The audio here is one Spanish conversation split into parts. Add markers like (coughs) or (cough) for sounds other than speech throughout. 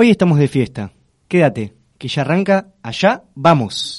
Hoy estamos de fiesta. Quédate, que ya arranca. Allá vamos.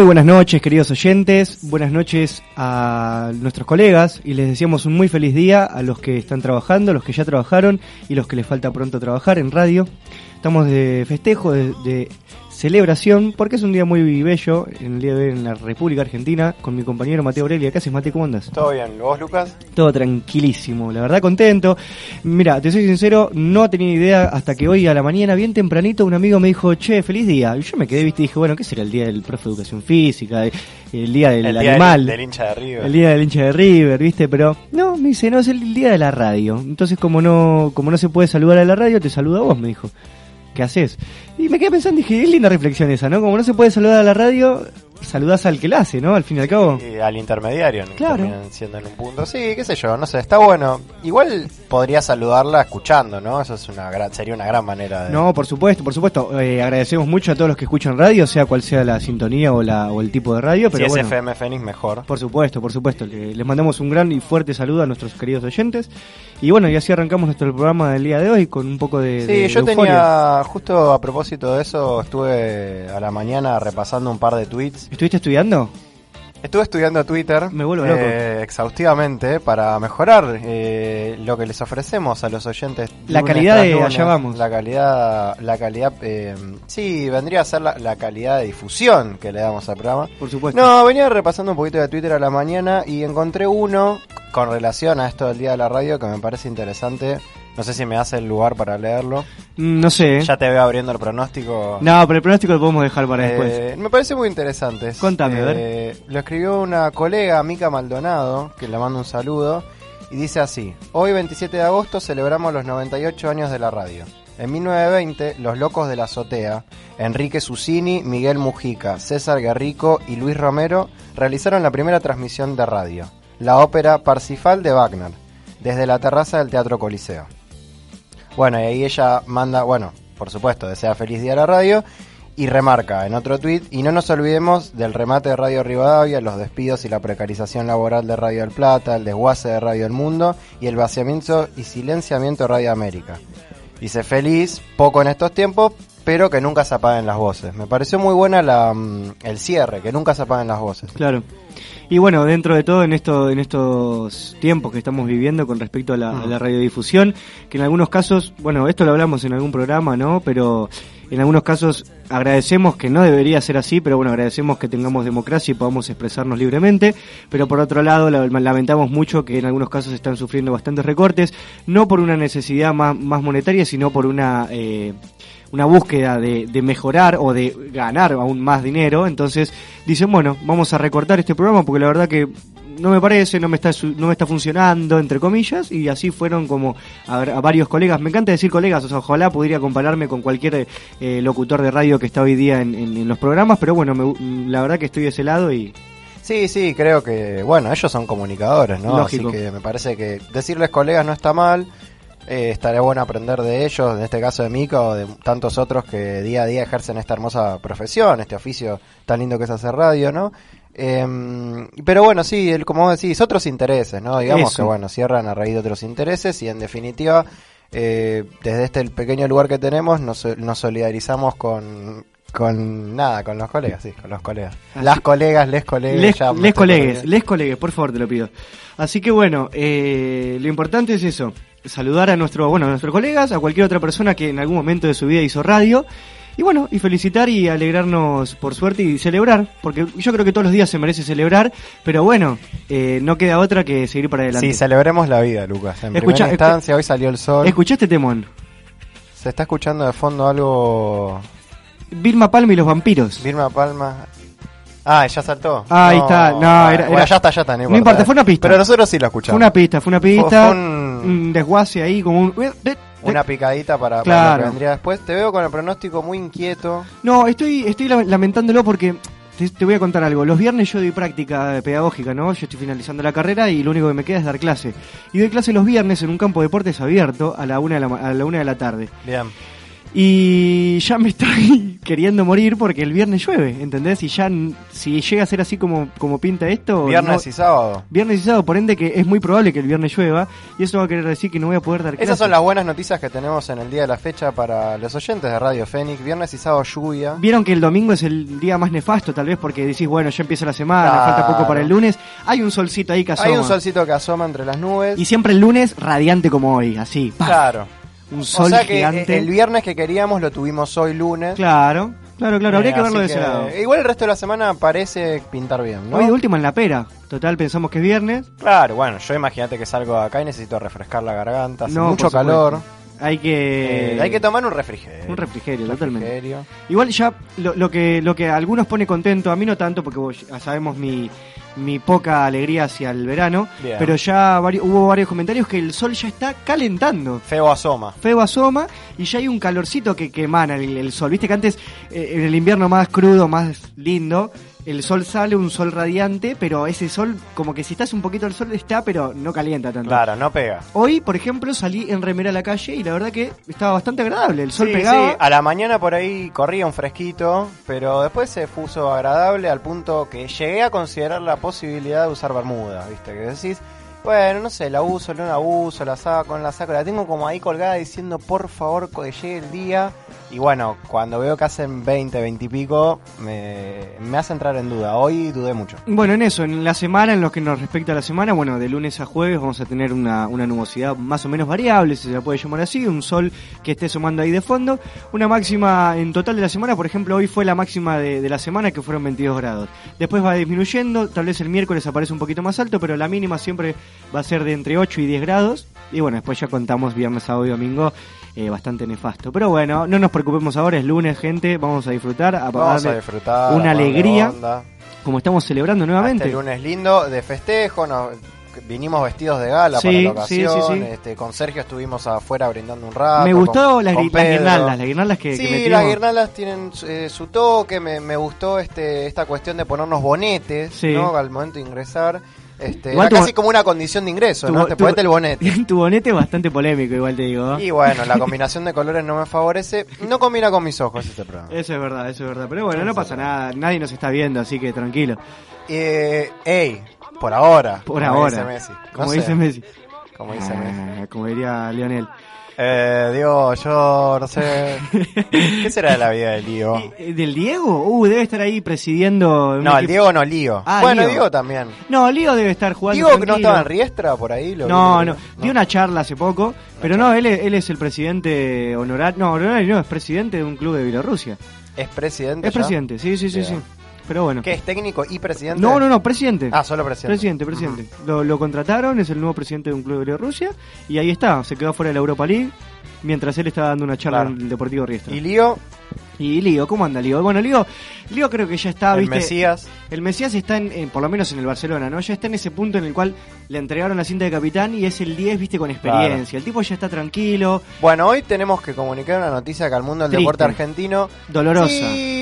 Muy buenas noches, queridos oyentes. Buenas noches a nuestros colegas y les deseamos un muy feliz día a los que están trabajando, los que ya trabajaron y los que les falta pronto trabajar en radio. Estamos de festejo, de, de celebración, porque es un día muy bello, en el día de hoy en la República Argentina, con mi compañero Mateo Aurelia. ¿Qué haces, Mateo? ¿Cómo andas? ¿Todo bien? ¿Vos, Lucas? Todo tranquilísimo, la verdad contento. Mira, te soy sincero, no tenía idea hasta que hoy a la mañana, bien tempranito, un amigo me dijo, che, feliz día. Y yo me quedé, viste, y dije, bueno, ¿qué será el día del profe de educación física? El día del El día animal. del, del hincha de River. El día del hincha de River, ¿viste? Pero no, me dice, no, es el día de la radio. Entonces, como no como no se puede saludar a la radio, te saludo a vos, me dijo. ¿Qué haces? Y me quedé pensando, dije, es linda reflexión esa, ¿no? Como no se puede saludar a la radio, saludás al que la hace, ¿no? Al fin y al cabo. Al intermediario. Claro. Siendo en un punto. Sí, qué sé yo, no sé, está bueno. Igual podría saludarla escuchando, ¿no? Eso es una gran, sería una gran manera de... No, por supuesto, por supuesto. Eh, agradecemos mucho a todos los que escuchan radio, sea cual sea la sintonía o, la, o el tipo de radio. si Pero es bueno, FM Fénix, mejor. Por supuesto, por supuesto. Le- Les mandamos un gran y fuerte saludo a nuestros queridos oyentes. Y bueno, y así arrancamos nuestro programa del día de hoy con un poco de. Sí, de- yo de tenía, justo a propósito de eso, estuve a la mañana repasando un par de tweets. ¿Estuviste estudiando? Estuve estudiando Twitter Me vuelvo loco. eh, exhaustivamente para mejorar eh, lo que les ofrecemos a los oyentes. La lunes calidad tras de lunes. allá vamos. La calidad, la calidad, eh, sí, vendría a ser la, la calidad de difusión que le damos al programa. Por supuesto. No, venía repasando un poquito de Twitter a la mañana y encontré uno con relación a esto del día de la radio que me parece interesante. No sé si me hace el lugar para leerlo. Mm, No sé. Ya te veo abriendo el pronóstico. No, pero el pronóstico lo podemos dejar para después. Eh, me parece muy interesante. Contame, a ver. Eh, Lo escribió una colega, Mica Maldonado, que le mando un saludo, y dice así: Hoy, 27 de agosto, celebramos los 98 años de la radio. En 1920, los locos de la azotea, Enrique Susini, Miguel Mujica, César Guerrico y Luis Romero realizaron la primera transmisión de radio, la ópera Parsifal de Wagner, desde la terraza del Teatro Coliseo. Bueno, y ahí ella manda, bueno, por supuesto, desea feliz día a la radio Y remarca en otro tuit, y no nos olvidemos del remate de Radio Rivadavia, los despidos y la precarización laboral de Radio del Plata, el desguace de Radio del Mundo y el vaciamiento y silenciamiento de Radio América. Dice feliz, poco en estos tiempos, pero que nunca se apaguen las voces. Me pareció muy buena la, mm, el cierre, que nunca se apaguen las voces. Claro. Y bueno, dentro de todo, en, esto, en estos tiempos que estamos viviendo con respecto a la, a la radiodifusión, que en algunos casos, bueno, esto lo hablamos en algún programa, ¿no? Pero en algunos casos agradecemos que no debería ser así, pero bueno, agradecemos que tengamos democracia y podamos expresarnos libremente, pero por otro lado la- lamentamos mucho que en algunos casos están sufriendo bastantes recortes, no por una necesidad más, más monetaria, sino por una... eh, una búsqueda de, de mejorar o de ganar aún más dinero, entonces dicen, bueno, vamos a recortar este programa porque la verdad que no me parece, no me está no me está funcionando, entre comillas, y así fueron como a, a varios colegas. Me encanta decir colegas, o sea, ojalá pudiera compararme con cualquier eh, locutor de radio que está hoy día en, en- en los programas, pero bueno, me la verdad que estoy de ese lado y Sí, sí, creo que, bueno, ellos son comunicadores, ¿no? Lógico. Así que me parece que decirles colegas no está mal. Eh, estaría bueno aprender de ellos, en este caso de Mica o de tantos otros que día a día ejercen esta hermosa profesión, este oficio tan lindo que es hacer radio, ¿no? Em, pero bueno, sí, el, como decís, otros intereses, ¿no? Digamos Eso. que, bueno, cierran a raíz de otros intereses y en definitiva, eh, desde este pequeño lugar que tenemos, nos, nos solidarizamos con, con nada, con los colegas, sí, con los colegas. Así- Las colegas, les colegas. les, ya les colegues, les colegues, por favor, te lo pido. Así que bueno, eh, lo importante es eso, saludar a nuestro, bueno, a nuestros colegas, a cualquier otra persona que en algún momento de su vida hizo radio. Y bueno, y felicitar y alegrarnos por suerte y celebrar, porque yo creo que todos los días se merece celebrar, pero bueno, eh, no queda otra que seguir para adelante. Sí, celebremos la vida, Lucas. En Escucha, primera instancia, hoy salió el sol. ¿Escuchaste Temón? Se está escuchando de fondo algo. Vilma Palma y los vampiros. Vilma Palma. Ah, ya saltó. Ah, ahí está. No, ah, era- bueno, era- ya está, ya está. No No importa, fue una pista. Pero nosotros sí lo Fue escuchamos. una pista, fue una pista, Fue- fue un- un desguace ahí, como un... Una picadita para, para Claro. lo que vendría después. Te veo con el pronóstico muy inquieto. No, estoy, estoy la- lamentándolo porque te, te voy a contar algo. Los viernes yo doy práctica pedagógica, ¿no? Yo estoy finalizando la carrera y lo único que me queda es dar clase. Y doy clase los viernes en un campo de deportes abierto a la una de la, a la, una de la tarde. Bien. Y ya me (laughs) estoy queriendo morir porque el viernes llueve, ¿entendés? Y ya si llega a ser así como, como pinta esto... Viernes no- y sábado. Viernes y sábado, por ende que es muy probable que el viernes llueva y eso va a querer decir que no voy a poder dar clase. Esas son las buenas noticias que tenemos en el día de la fecha para los oyentes de Radio Fénix. Viernes y sábado lluvia. Vieron que el domingo es el día más nefasto, tal vez porque decís, bueno, ya empieza la semana, Claro. falta poco para el lunes. Hay un solcito ahí que asoma. Hay un solcito que asoma entre las nubes. Y siempre el lunes radiante como hoy, así. ¡paf! Claro. Un O sol sea que gigante. eh, el viernes que queríamos lo tuvimos hoy lunes. Claro, claro, claro. Habría Eh, que verlo de ese que- lado. Igual el resto de la semana parece pintar bien, ¿no? Hoy de última en la pera. Total, pensamos que es viernes. Claro, bueno, yo imagínate que salgo acá y necesito refrescar la garganta, hace No, mucho supuesto. Hay que. Eh, hay que tomar un refrigerio. Un refrigerio, totalmente. Refrigerio. Igual ya lo, lo que lo que a algunos pone contento, a mí no tanto porque vos ya sabemos mi, mi poca alegría hacia el verano, Bien. pero ya vari- hubo varios comentarios que el sol ya está calentando. Feo asoma. Feo asoma y ya hay un calorcito que, que emana el, el sol. Viste que antes, eh, en el invierno más crudo, más lindo, el sol sale, un sol radiante, pero ese sol, como que si estás un poquito al sol, está, pero no calienta tanto. Claro, no pega. Hoy, por ejemplo, salí en remera a la calle y la verdad que estaba bastante agradable. El sol Sí, pegaba. sí, a la mañana por ahí corría un fresquito, pero después se puso agradable al punto que llegué a considerar la posibilidad de usar bermuda, ¿viste? Que decís, bueno, no sé, la uso, no la uso, la saco, no la saco, la tengo como ahí colgada diciendo, por favor, que llegue el día. Y bueno, cuando veo que hacen 20, 20 y pico, me, me hace entrar en duda. Hoy dudé mucho. Bueno, en eso, en la semana, en lo que nos respecta a la semana, bueno, de lunes a jueves vamos a tener una, una nubosidad más o menos variable, si se la puede llamar así, un sol que esté sumando ahí de fondo. Una máxima en total de la semana, por ejemplo, hoy fue la máxima de, de la semana que fueron 22 grados. Después va disminuyendo, tal vez el miércoles aparece un poquito más alto, pero la mínima siempre va a ser de entre 8 y 10 grados. Y bueno, después ya contamos viernes, sábado y domingo. eh, bastante nefasto. Pero bueno, no nos preocupemos ahora, es lunes, gente, vamos a disfrutar, a Vamos a disfrutar. una alegría. como estamos celebrando nuevamente. Este lunes lindo de festejo, nos, vinimos vestidos de gala Sí, para la ocasión. sí, sí. Este, con Sergio estuvimos afuera brindando un rato. Me con- gustó las, con las guirnaldas, las guirnaldas que, Sí, que las guirnaldas tienen eh, su toque, me, me gustó este esta cuestión de ponernos bonetes al momento de ingresar. Este, Igual era casi como una condición de ingreso, tu- ¿no? Te tu- ponete el bonete. (laughs) tu bonete es bastante polémico, igual te digo. Y bueno, la (laughs) combinación de colores no me favorece. No combina con mis ojos este programa. Eso es verdad, eso es verdad. Pero bueno, no pasa nada, nadie nos está viendo, así que tranquilo. Eh, ey, por ahora. Por como ahora. Dice Messi. No Como sé, dice Messi. Como dice Messi. Ah, como diría Lionel. Eh, Diego, yo no sé. (laughs) ¿Qué será de la vida de Lío? ¿Y- ¿Del Diego? Uh, debe estar ahí presidiendo. No, el equipo- Diego no, Lío. Ah, bueno, Lío. Diego también. No, Lío debe estar jugando. Diego que no tranquilo. estaba en Riestra por ahí. Lo No, vi, no, dio una charla hace poco, pero no, él, es- él es el presidente honorario, no, honorario no, es presidente de un club de Bielorrusia. Es presidente. Es ya? presidente, sí, sí, sí, sí. Pero bueno. ¿Qué es técnico y presidente? No, no, no, presidente. Ah, solo presidente. Presidente, presidente. Lo, lo contrataron, es el nuevo presidente de un club de Bielorrusia y ahí está, se quedó fuera de la Europa League mientras él estaba dando una charla Claro. en el Deportivo Riestra. Y Lío, Y Lío, ¿cómo anda Lío? Bueno, Lío, Lío creo que ya está, el ¿viste? Mesías. El Mesías está, en, en- por lo menos en el Barcelona, ¿no? Ya está en ese punto en el cual le entregaron la cinta de capitán y es el 10, viste, con experiencia. El tipo ya está tranquilo, Bueno, hoy tenemos que comunicar una noticia que al mundo del Triste. deporte argentino. dolorosa. Sí,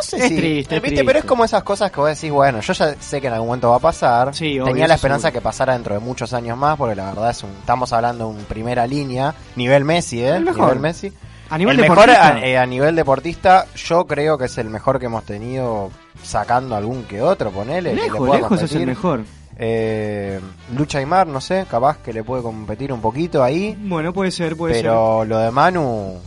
no sé Es si. triste, ¿viste? triste. Pero es como esas cosas que vos decís, bueno, yo ya sé que en algún momento va a pasar. Sí, obvio, Tenía la esperanza seguro. que pasara dentro de muchos años más, porque la verdad es un. Estamos hablando de un primera línea, nivel Messi, ¿eh? El mejor. Nivel Messi. A nivel el mejor deportista, a, eh, a nivel deportista, yo creo que es el mejor que hemos tenido sacando algún que otro, ponele. que le lejos, lejos es el mejor. Eh, Lucha Aymar, no sé, capaz que le puede competir un poquito ahí. Bueno, puede ser, puede ser. Pero lo de Manu,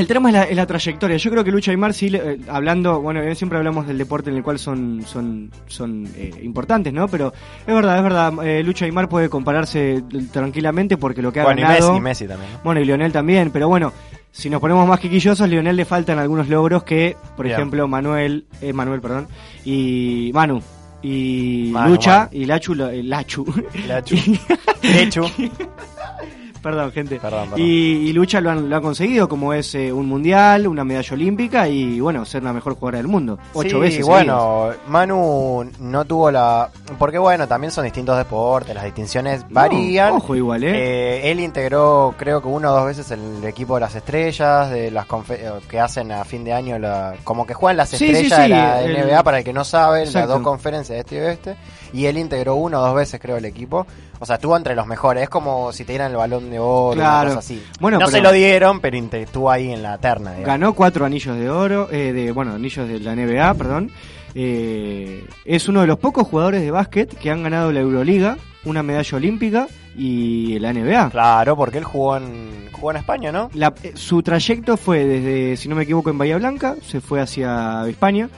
El tema es la, es la trayectoria. Yo creo que Lucha Aymar, sí, eh, hablando, bueno, eh, siempre hablamos del deporte en el cual son son son eh, importantes, ¿no? Pero es verdad, es verdad. eh, Lucha Aymar puede compararse tranquilamente porque lo que ha bueno, y ganado. Messi, Messi también. ¿no? Bueno, y Lionel también, pero bueno, si nos ponemos más quisquillosos, Lionel le faltan algunos logros que, por Bien. ejemplo, Manuel, eh, Manuel, perdón, y Manu, y Manu, Lucha, Manu. y Lachu, Lachu, Lachu. (laughs) Lechu. (laughs) perdón, gente, Perdón, perdón. Y, y Lucha lo han, lo han conseguido, como es eh, un mundial, una medalla olímpica y, bueno, ser la mejor jugadora del mundo, ocho sí, veces. bueno, Manu no tuvo la... Porque bueno, también son distintos deportes, las distinciones varían. No, ojo igual, ¿eh? Eh, él integró, creo que una o dos veces el equipo de las estrellas, de las confe- eh, que hacen a fin de año, la, como que juegan las Sí, estrellas sí, de la el- NBA, para el que no sabe, las dos conferencias de este y oeste. Y él integró una o dos veces, creo, el equipo. O sea, estuvo entre los mejores. Es como si te dieran el balón de oro, Claro. una cosa así. Bueno, no pero- se lo dieron, pero estuvo ahí en la terna. digamos. Ganó cuatro anillos de oro, eh, de bueno, anillos de la NBA, perdón. Eh, es uno de los pocos jugadores de básquet que han ganado la Euroliga, una medalla olímpica y la NBA. Claro, porque él jugó en, jugó en España, ¿no? La- eh, su trayecto fue desde, si no me equivoco, en Bahía Blanca, se fue hacia España.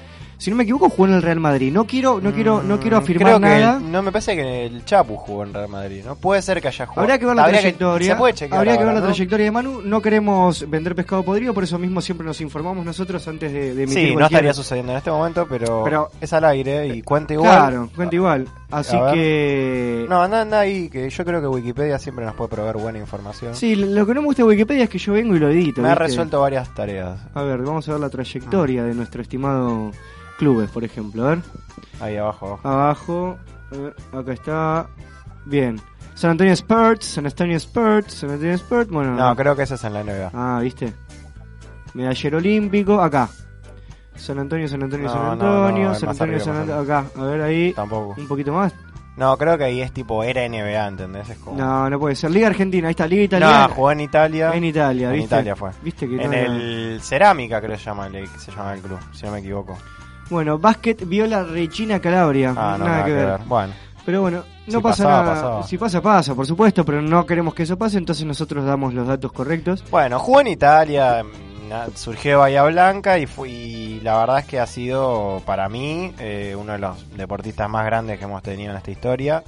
Si no me equivoco, jugó en el Real Madrid. No quiero, no quiero, no quiero Mm, afirmar creo que nada. el- no me parece que el Chapu jugó en Real Madrid, ¿no? Puede ser que haya jugado. Habría que ver la Habría trayectoria. se puede chequear habría que ver la ¿no? trayectoria de Manu. No queremos vender pescado podrido, por eso mismo siempre nos informamos nosotros antes de, de emitir Sí, no estaría sucediendo en este momento, pero, Pero- es al aire y cuenta igual. Claro, cuenta igual. Así que. No, anda, anda ahí, que yo creo que Wikipedia siempre nos puede proveer buena información. Sí, lo que no me gusta de Wikipedia es que yo vengo y lo edito. Me ha resuelto varias tareas. A ver, vamos a ver la trayectoria de nuestro estimado clubes, por ejemplo. A ver, Ahí abajo. abajo. acá está. Bien. San Antonio Spurs, San Antonio Spurs, San Antonio Spurs. Bueno, No, creo que ese es en la NBA. Ah, ¿viste? Medallero olímpico, acá. San Antonio, San Antonio, No, San Antonio, no, San Antonio, arriba, San más Antonio, acá. A ver ahí. Tampoco. Un poquito más. No, creo que ahí es tipo, era NBA, ¿entendés? Es como... No, no puede ser. Liga Argentina, ahí está, Liga Italiana. No, jugó en Italia. En Italia, En. Italia fue. ¿Viste que En no era- el Cerámica, creo que se llama, el, se llama el club, si no me equivoco. Bueno, básquet Viola Regina Calabria. Ah, no, nada, que ver. Bueno, Pero bueno, no Si pasa pasaba, nada. pasaba. Si pasa, pasa, por supuesto, pero no queremos que eso pase, entonces nosotros damos los datos correctos. bueno, jugó en Italia, surgió Bahía Blanca y, fue, y la verdad es que ha sido para mí eh, uno de los deportistas más grandes que hemos tenido en esta historia.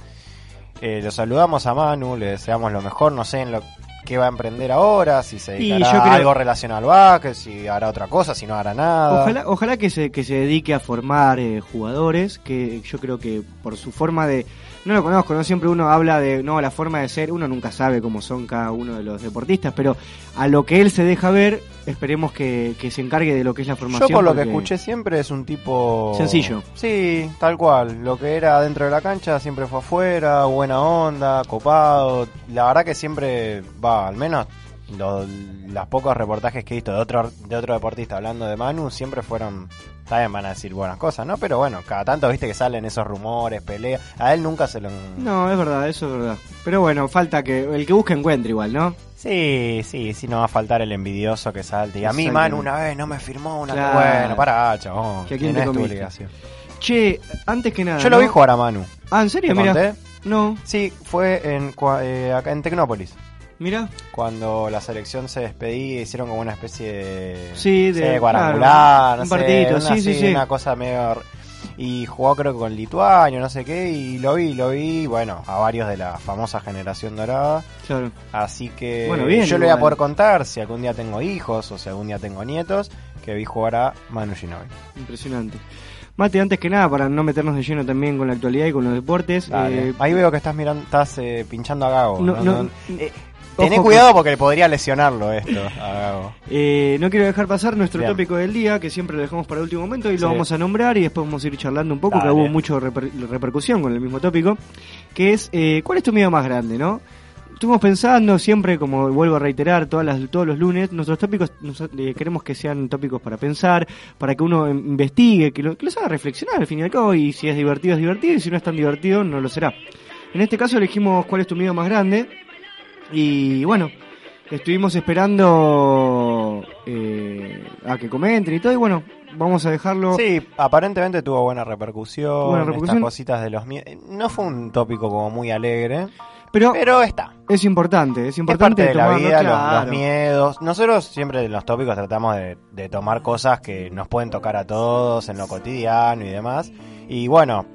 Eh, lo saludamos a Manu, le deseamos lo mejor, no sé en lo que va a emprender ahora, si se dedicará yo a creo- algo relacionado al básquet, si hará otra cosa, si no hará nada. Ojalá, ojalá que se, que se dedique a formar eh, jugadores, que yo creo que por su forma de... No lo conozco, no siempre uno habla de, no, la forma de ser, uno nunca sabe cómo son cada uno de los deportistas, pero a lo que él se deja ver, esperemos que, que se encargue de lo que es la formación. Yo por lo que escuché siempre es un tipo... Sencillo. Sí, tal cual. Lo que era dentro de la cancha siempre fue afuera, buena onda, copado. La verdad que siempre va, al menos lo- los pocos reportajes que he visto de otro, de otro deportista hablando de Manu siempre fueron, también van a decir buenas cosas, ¿no? Pero bueno, cada tanto viste que salen esos rumores, peleas, a él nunca se lo... No, es verdad, eso es verdad. Pero bueno, falta que el que busque encuentre igual, ¿no? Sí, sí, sí, no va a faltar el envidioso que salte. Y a mí. Manu una vez no me firmó una... Claro. Bueno, para, chabón, Que te tenés tu obligación. Che, antes que nada. Yo lo ¿no? vi jugar a Manu. Ah, ¿en serio? ¿Te Mira. No, Sí, fue en, eh, acá en Tecnópolis. Mira. Cuando la selección se despedía, hicieron como una especie de. Sí, de- sé, cuadrangular, claro, no un sé, partidito, una, sí, sí, sí. Una cosa medio. Y jugó, creo que con Lituania, no sé qué, y lo vi, lo vi, bueno, a varios de la famosa generación dorada. Claro. Así que Bueno, bien, yo le voy a poder contar si algún día tengo hijos o si algún día tengo nietos, que vi jugar a Manu Ginóbili. Impresionante. Mate, antes que nada, para no meternos de lleno también con la actualidad y con los deportes. Eh, Ahí veo que estás mirando, estás eh, pinchando a Gago. ¿no? no, No- eh, Tené cuidado porque podría lesionarlo esto. Eh, no quiero dejar pasar nuestro Bien. tópico del día, que siempre lo dejamos para el último momento y Sí. lo vamos a nombrar y después vamos a ir charlando un poco, Dale. que hubo mucho reper- repercusión con el mismo tópico, que es, eh, ¿cuál es tu miedo más grande, no? Estuvimos pensando siempre, como vuelvo a reiterar todas las, todos los lunes, nuestros tópicos nos- eh, queremos que sean tópicos para pensar, para que uno investigue, que, lo- que los haga reflexionar al fin y al cabo, y si es divertido es divertido, y si no es tan divertido no lo será. En este caso elegimos cuál es tu miedo más grande, y bueno, estuvimos esperando eh, a que comenten y todo, y bueno, vamos a dejarlo... Sí, aparentemente tuvo buena repercusión. Buena repercusión. Estas cositas de los. No fue un tópico como muy alegre, pero pero está. es importante, es Es importante parte de la vida, los- miedos. Nosotros siempre en los tópicos tratamos de, de tomar cosas que nos pueden tocar a todos en lo cotidiano y demás. Y bueno,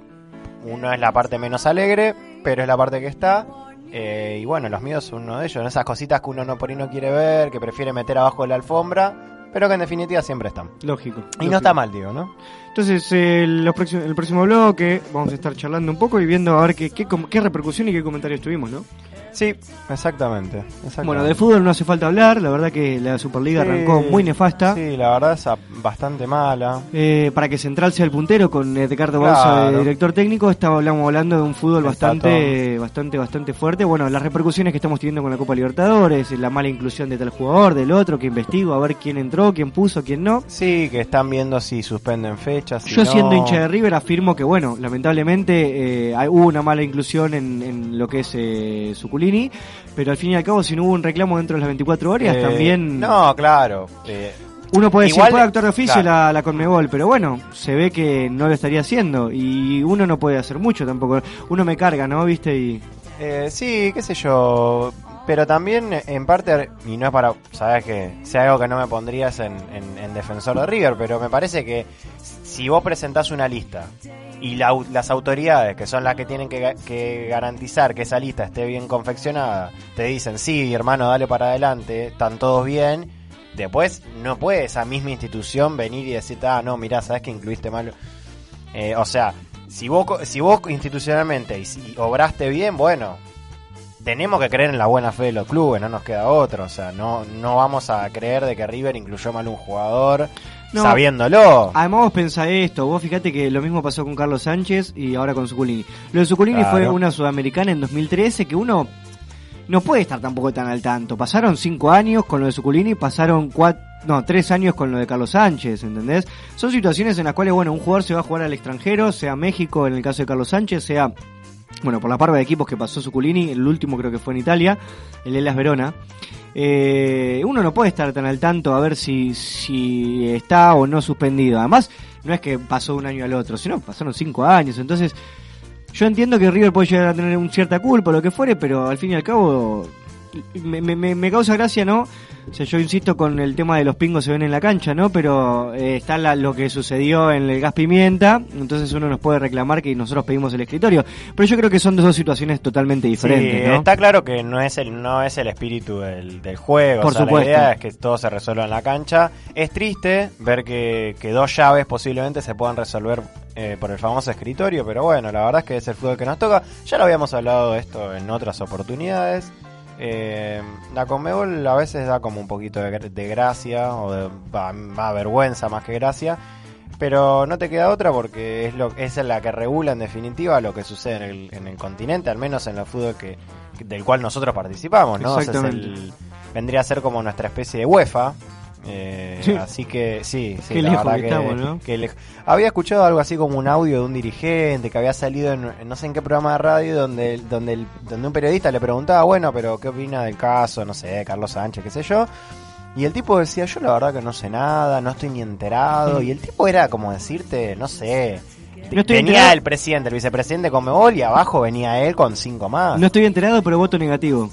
uno es la parte menos alegre, pero es la parte que está. Eh, y bueno, los miedos son uno de ellos. Esas cositas que uno no por ahí no quiere ver, que prefiere meter abajo de la alfombra, pero que en definitiva siempre están. Lógico. Y lógico. no está mal, digo, ¿no? Entonces, eh, los próximos- el próximo bloque vamos a estar charlando un poco y viendo a ver qué, qué, qué repercusión y qué comentarios tuvimos, ¿no? Sí, exactamente. exactamente. Bueno, de fútbol no hace falta hablar, la verdad que la Superliga Sí, arrancó muy nefasta. Sí, la verdad es bastante mala. Eh, para que Central sea el puntero con Edgardo Claro. Bausa de director técnico, estábamos hablando de un fútbol bastante, bastante, bastante fuerte. Bueno, las repercusiones que estamos teniendo con la Copa Libertadores, la mala inclusión de tal jugador, del otro, que investigo a ver quién entró, quién puso, quién no. Sí, que están viendo si suspenden fechas. si Yo no. siendo hincha de River afirmo que, bueno, lamentablemente eh, hubo una mala inclusión en, en lo que es eh, Pero al fin y al cabo si no hubo un reclamo dentro de las 24 horas, Eh, también No, claro. eh, uno puede decir, igual- puede actuar de oficio claro. la, la Conmebol, pero bueno, se ve que no lo estaría haciendo y uno no puede hacer mucho tampoco. Uno me carga, ¿no? ¿Viste? Y eh, sí, qué sé yo. Pero también, en parte, y no es para. Sabes que hay algo que no me pondrías en, en- en defensor de River, pero me parece que si vos presentás una lista y la las autoridades, que son las que tienen que, ga- que garantizar que esa lista esté bien confeccionada, te dicen, sí, hermano, dale para adelante, están todos bien. Después no puede esa misma institución venir y decirte, ah, no, mirá, sabes que incluiste mal. Eh, o sea, si vos, si vos institucionalmente y si obraste bien, bueno, tenemos que creer en la buena fe de los clubes, no nos queda otro. O sea, no, no vamos a creer de que River incluyó mal un jugador No. sabiéndolo. además vos pensá esto, vos fíjate que lo mismo pasó con Carlos Sánchez y ahora con Suculini. Lo de Suculini Claro. fue una sudamericana en 2013 que uno no puede estar tampoco tan al tanto. Pasaron cinco años con lo de Suculini, pasaron cuatro, no, tres años con lo de Carlos Sánchez, ¿entendés? Son situaciones en las cuales, bueno, un jugador se va a jugar al extranjero, sea México en el caso de Carlos Sánchez, sea, bueno, por la parva de equipos que pasó Suculini, el último creo que fue en Italia, el Elas Verona. Eh, uno no puede estar tan al tanto a ver si, si está o no suspendido. Además, no es que pasó un año al otro, sino pasaron cinco años. Entonces, yo entiendo que River puede llegar a tener un cierta culpa lo que fuere, pero al fin y al cabo me, me- me- causa gracia, ¿no? O sea, yo insisto con el tema de los pingos se ven en la cancha, ¿no? Pero eh, está la- lo que sucedió en el gas pimienta, entonces uno nos puede reclamar que nosotros pedimos el escritorio. Pero yo creo que son dos situaciones totalmente diferentes, Sí, ¿no? está claro que no es el no es el espíritu del, del juego. Por o sea, supuesto. La idea es que todo se resuelva en la cancha. Es triste ver que, que dos llaves posiblemente se puedan resolver eh, por el famoso escritorio, pero bueno, la verdad es que es el fútbol que nos toca. Ya lo habíamos hablado de esto en otras oportunidades. Eh, la Conmebol a veces da como un poquito de, de gracia o de va, va, vergüenza más que gracia. Pero no te queda otra porque es lo es la que regula en definitiva lo que sucede en el, en el continente, al menos en el fútbol que del cual nosotros participamos, ¿no? O sea, es Exactamente. el, vendría a ser como nuestra especie de UEFA. Eh, Sí. Así que sí, sí, Qué la lejos verdad que estamos, ¿no? que lej- Había escuchado algo así como un audio de un dirigente que había salido en, en no sé en qué programa de radio donde, donde, el- donde un periodista le preguntaba, bueno, pero ¿qué opina del caso? No sé, Carlos Sánchez, qué sé yo. Y el tipo decía, yo la verdad que no sé nada, no estoy ni enterado. Y el tipo era como decirte, no sé. No estoy venía enterado. el presidente, el vicepresidente Comebol y abajo venía él con cinco más. No estoy enterado, pero voto negativo.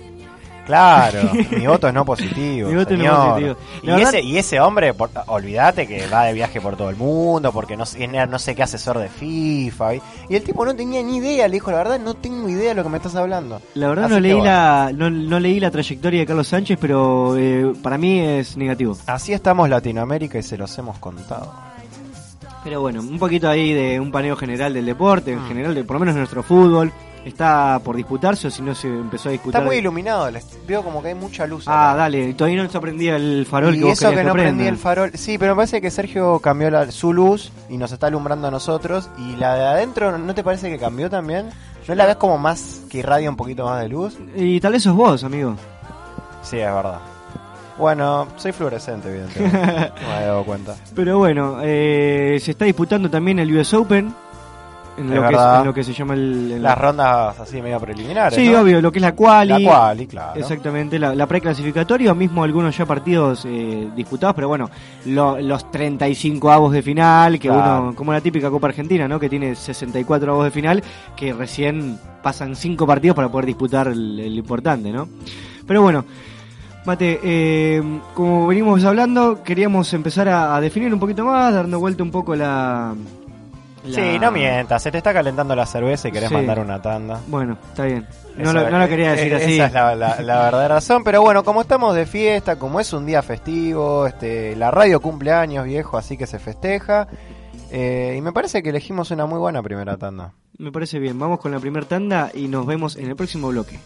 Claro, (laughs) mi voto es no positivo. Mi voto es no positivo. Y, verdad- ese, y ese hombre, por- olvídate que va de viaje por todo el mundo, porque no, no sé qué asesor de FIFA. Y, y el tipo no tenía ni idea, le dijo, la verdad no tengo idea de lo que me estás hablando. La verdad Así no leí bueno. la no, no leí la trayectoria de Carlos Sánchez, pero eh, para mí es negativo. Así estamos Latinoamérica y se los hemos contado. Pero bueno, un poquito ahí de un paneo general del deporte, Mm. en general, de, por lo menos nuestro fútbol. Está por disputarse o si no se empezó a disputar. Está muy iluminado, veo como que hay mucha luz. Ah, acá. dale, todavía no se prendía el farol y que vos eso que no prenda. prendí el farol. Sí, pero me parece que Sergio cambió la- su luz y nos está alumbrando a nosotros. Y la de adentro, ¿no te parece que cambió también? ¿No la ves como más que irradia un poquito más de luz? Y tal vez sos vos, amigo. Sí, es verdad. Bueno, soy fluorescente, evidentemente. (laughs) no me había dado cuenta. Pero bueno, eh, se está disputando también el US Open. En lo, que, es- verdad. en lo que se llama el... Las rondas así medio preliminares. Sí, ¿no? obvio, lo que es la quali. La quali, claro. Exactamente, la, la preclasificatoria, mismo algunos ya partidos eh, disputados, pero bueno, lo- los 35 avos de final, que Claro. uno, como la típica Copa Argentina, ¿no? Que tiene 64 avos de final, que recién pasan 5 partidos para poder disputar el, el importante, ¿no? Pero bueno, Mate, eh, como venimos hablando, queríamos empezar a, a definir un poquito más, dando vuelta un poco la... la- Sí, no mientas, se te está calentando la cerveza y querés Sí. mandar una tanda. Bueno, está bien. No, Esa- lo, no lo quería decir eh, así. Esa es la, la- la verdadera razón. Pero bueno, como estamos de fiesta, como es un día festivo, este, la radio cumple años, viejo, así que se festeja. eh, y me parece que elegimos una muy buena primera tanda. Me parece bien. Vamos con la primera tanda y nos vemos en el próximo bloque.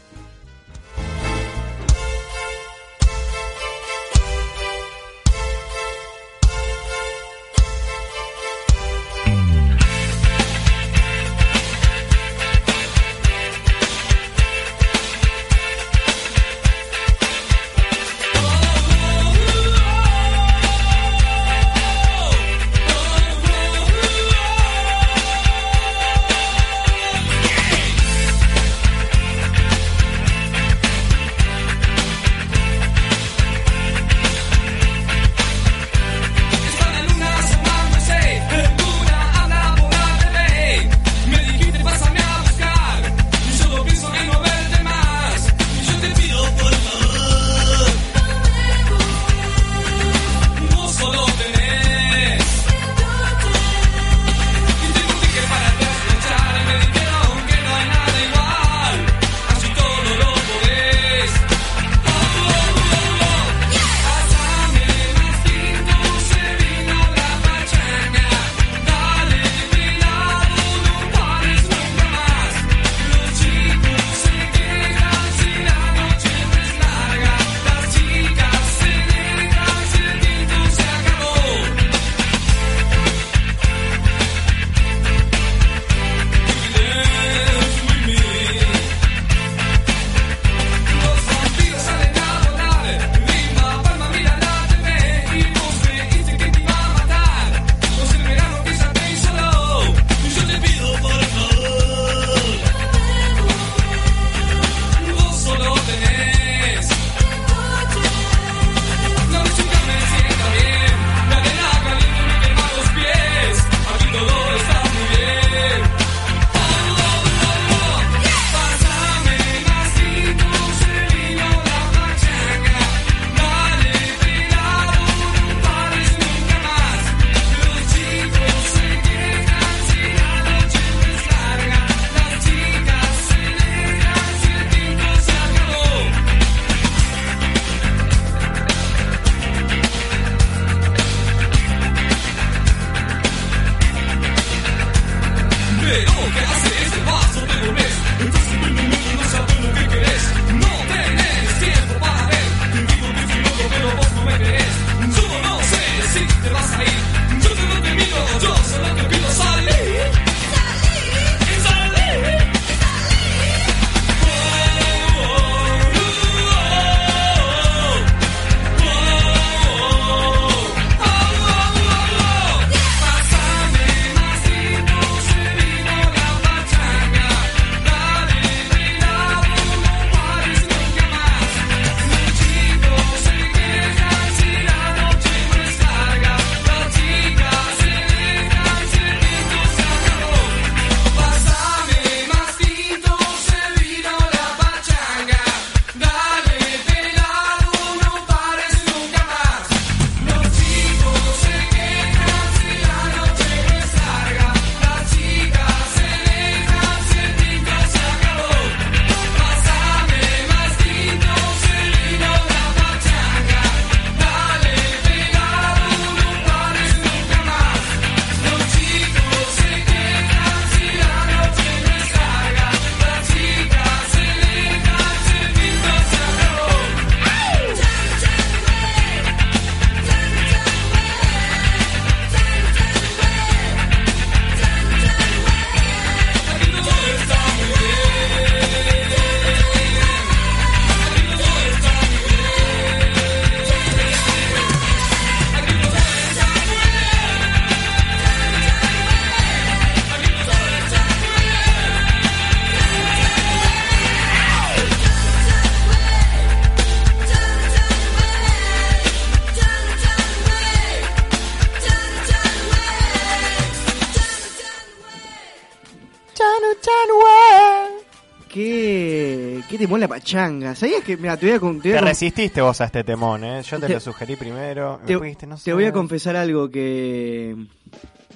Pachanga? ¿Sabías que, mira, te voy a, con- te voy a Te con- resististe vos a este temón, ¿eh? Yo te, Te- lo sugerí primero. me te, fuiste, no te sé. voy a confesar algo que...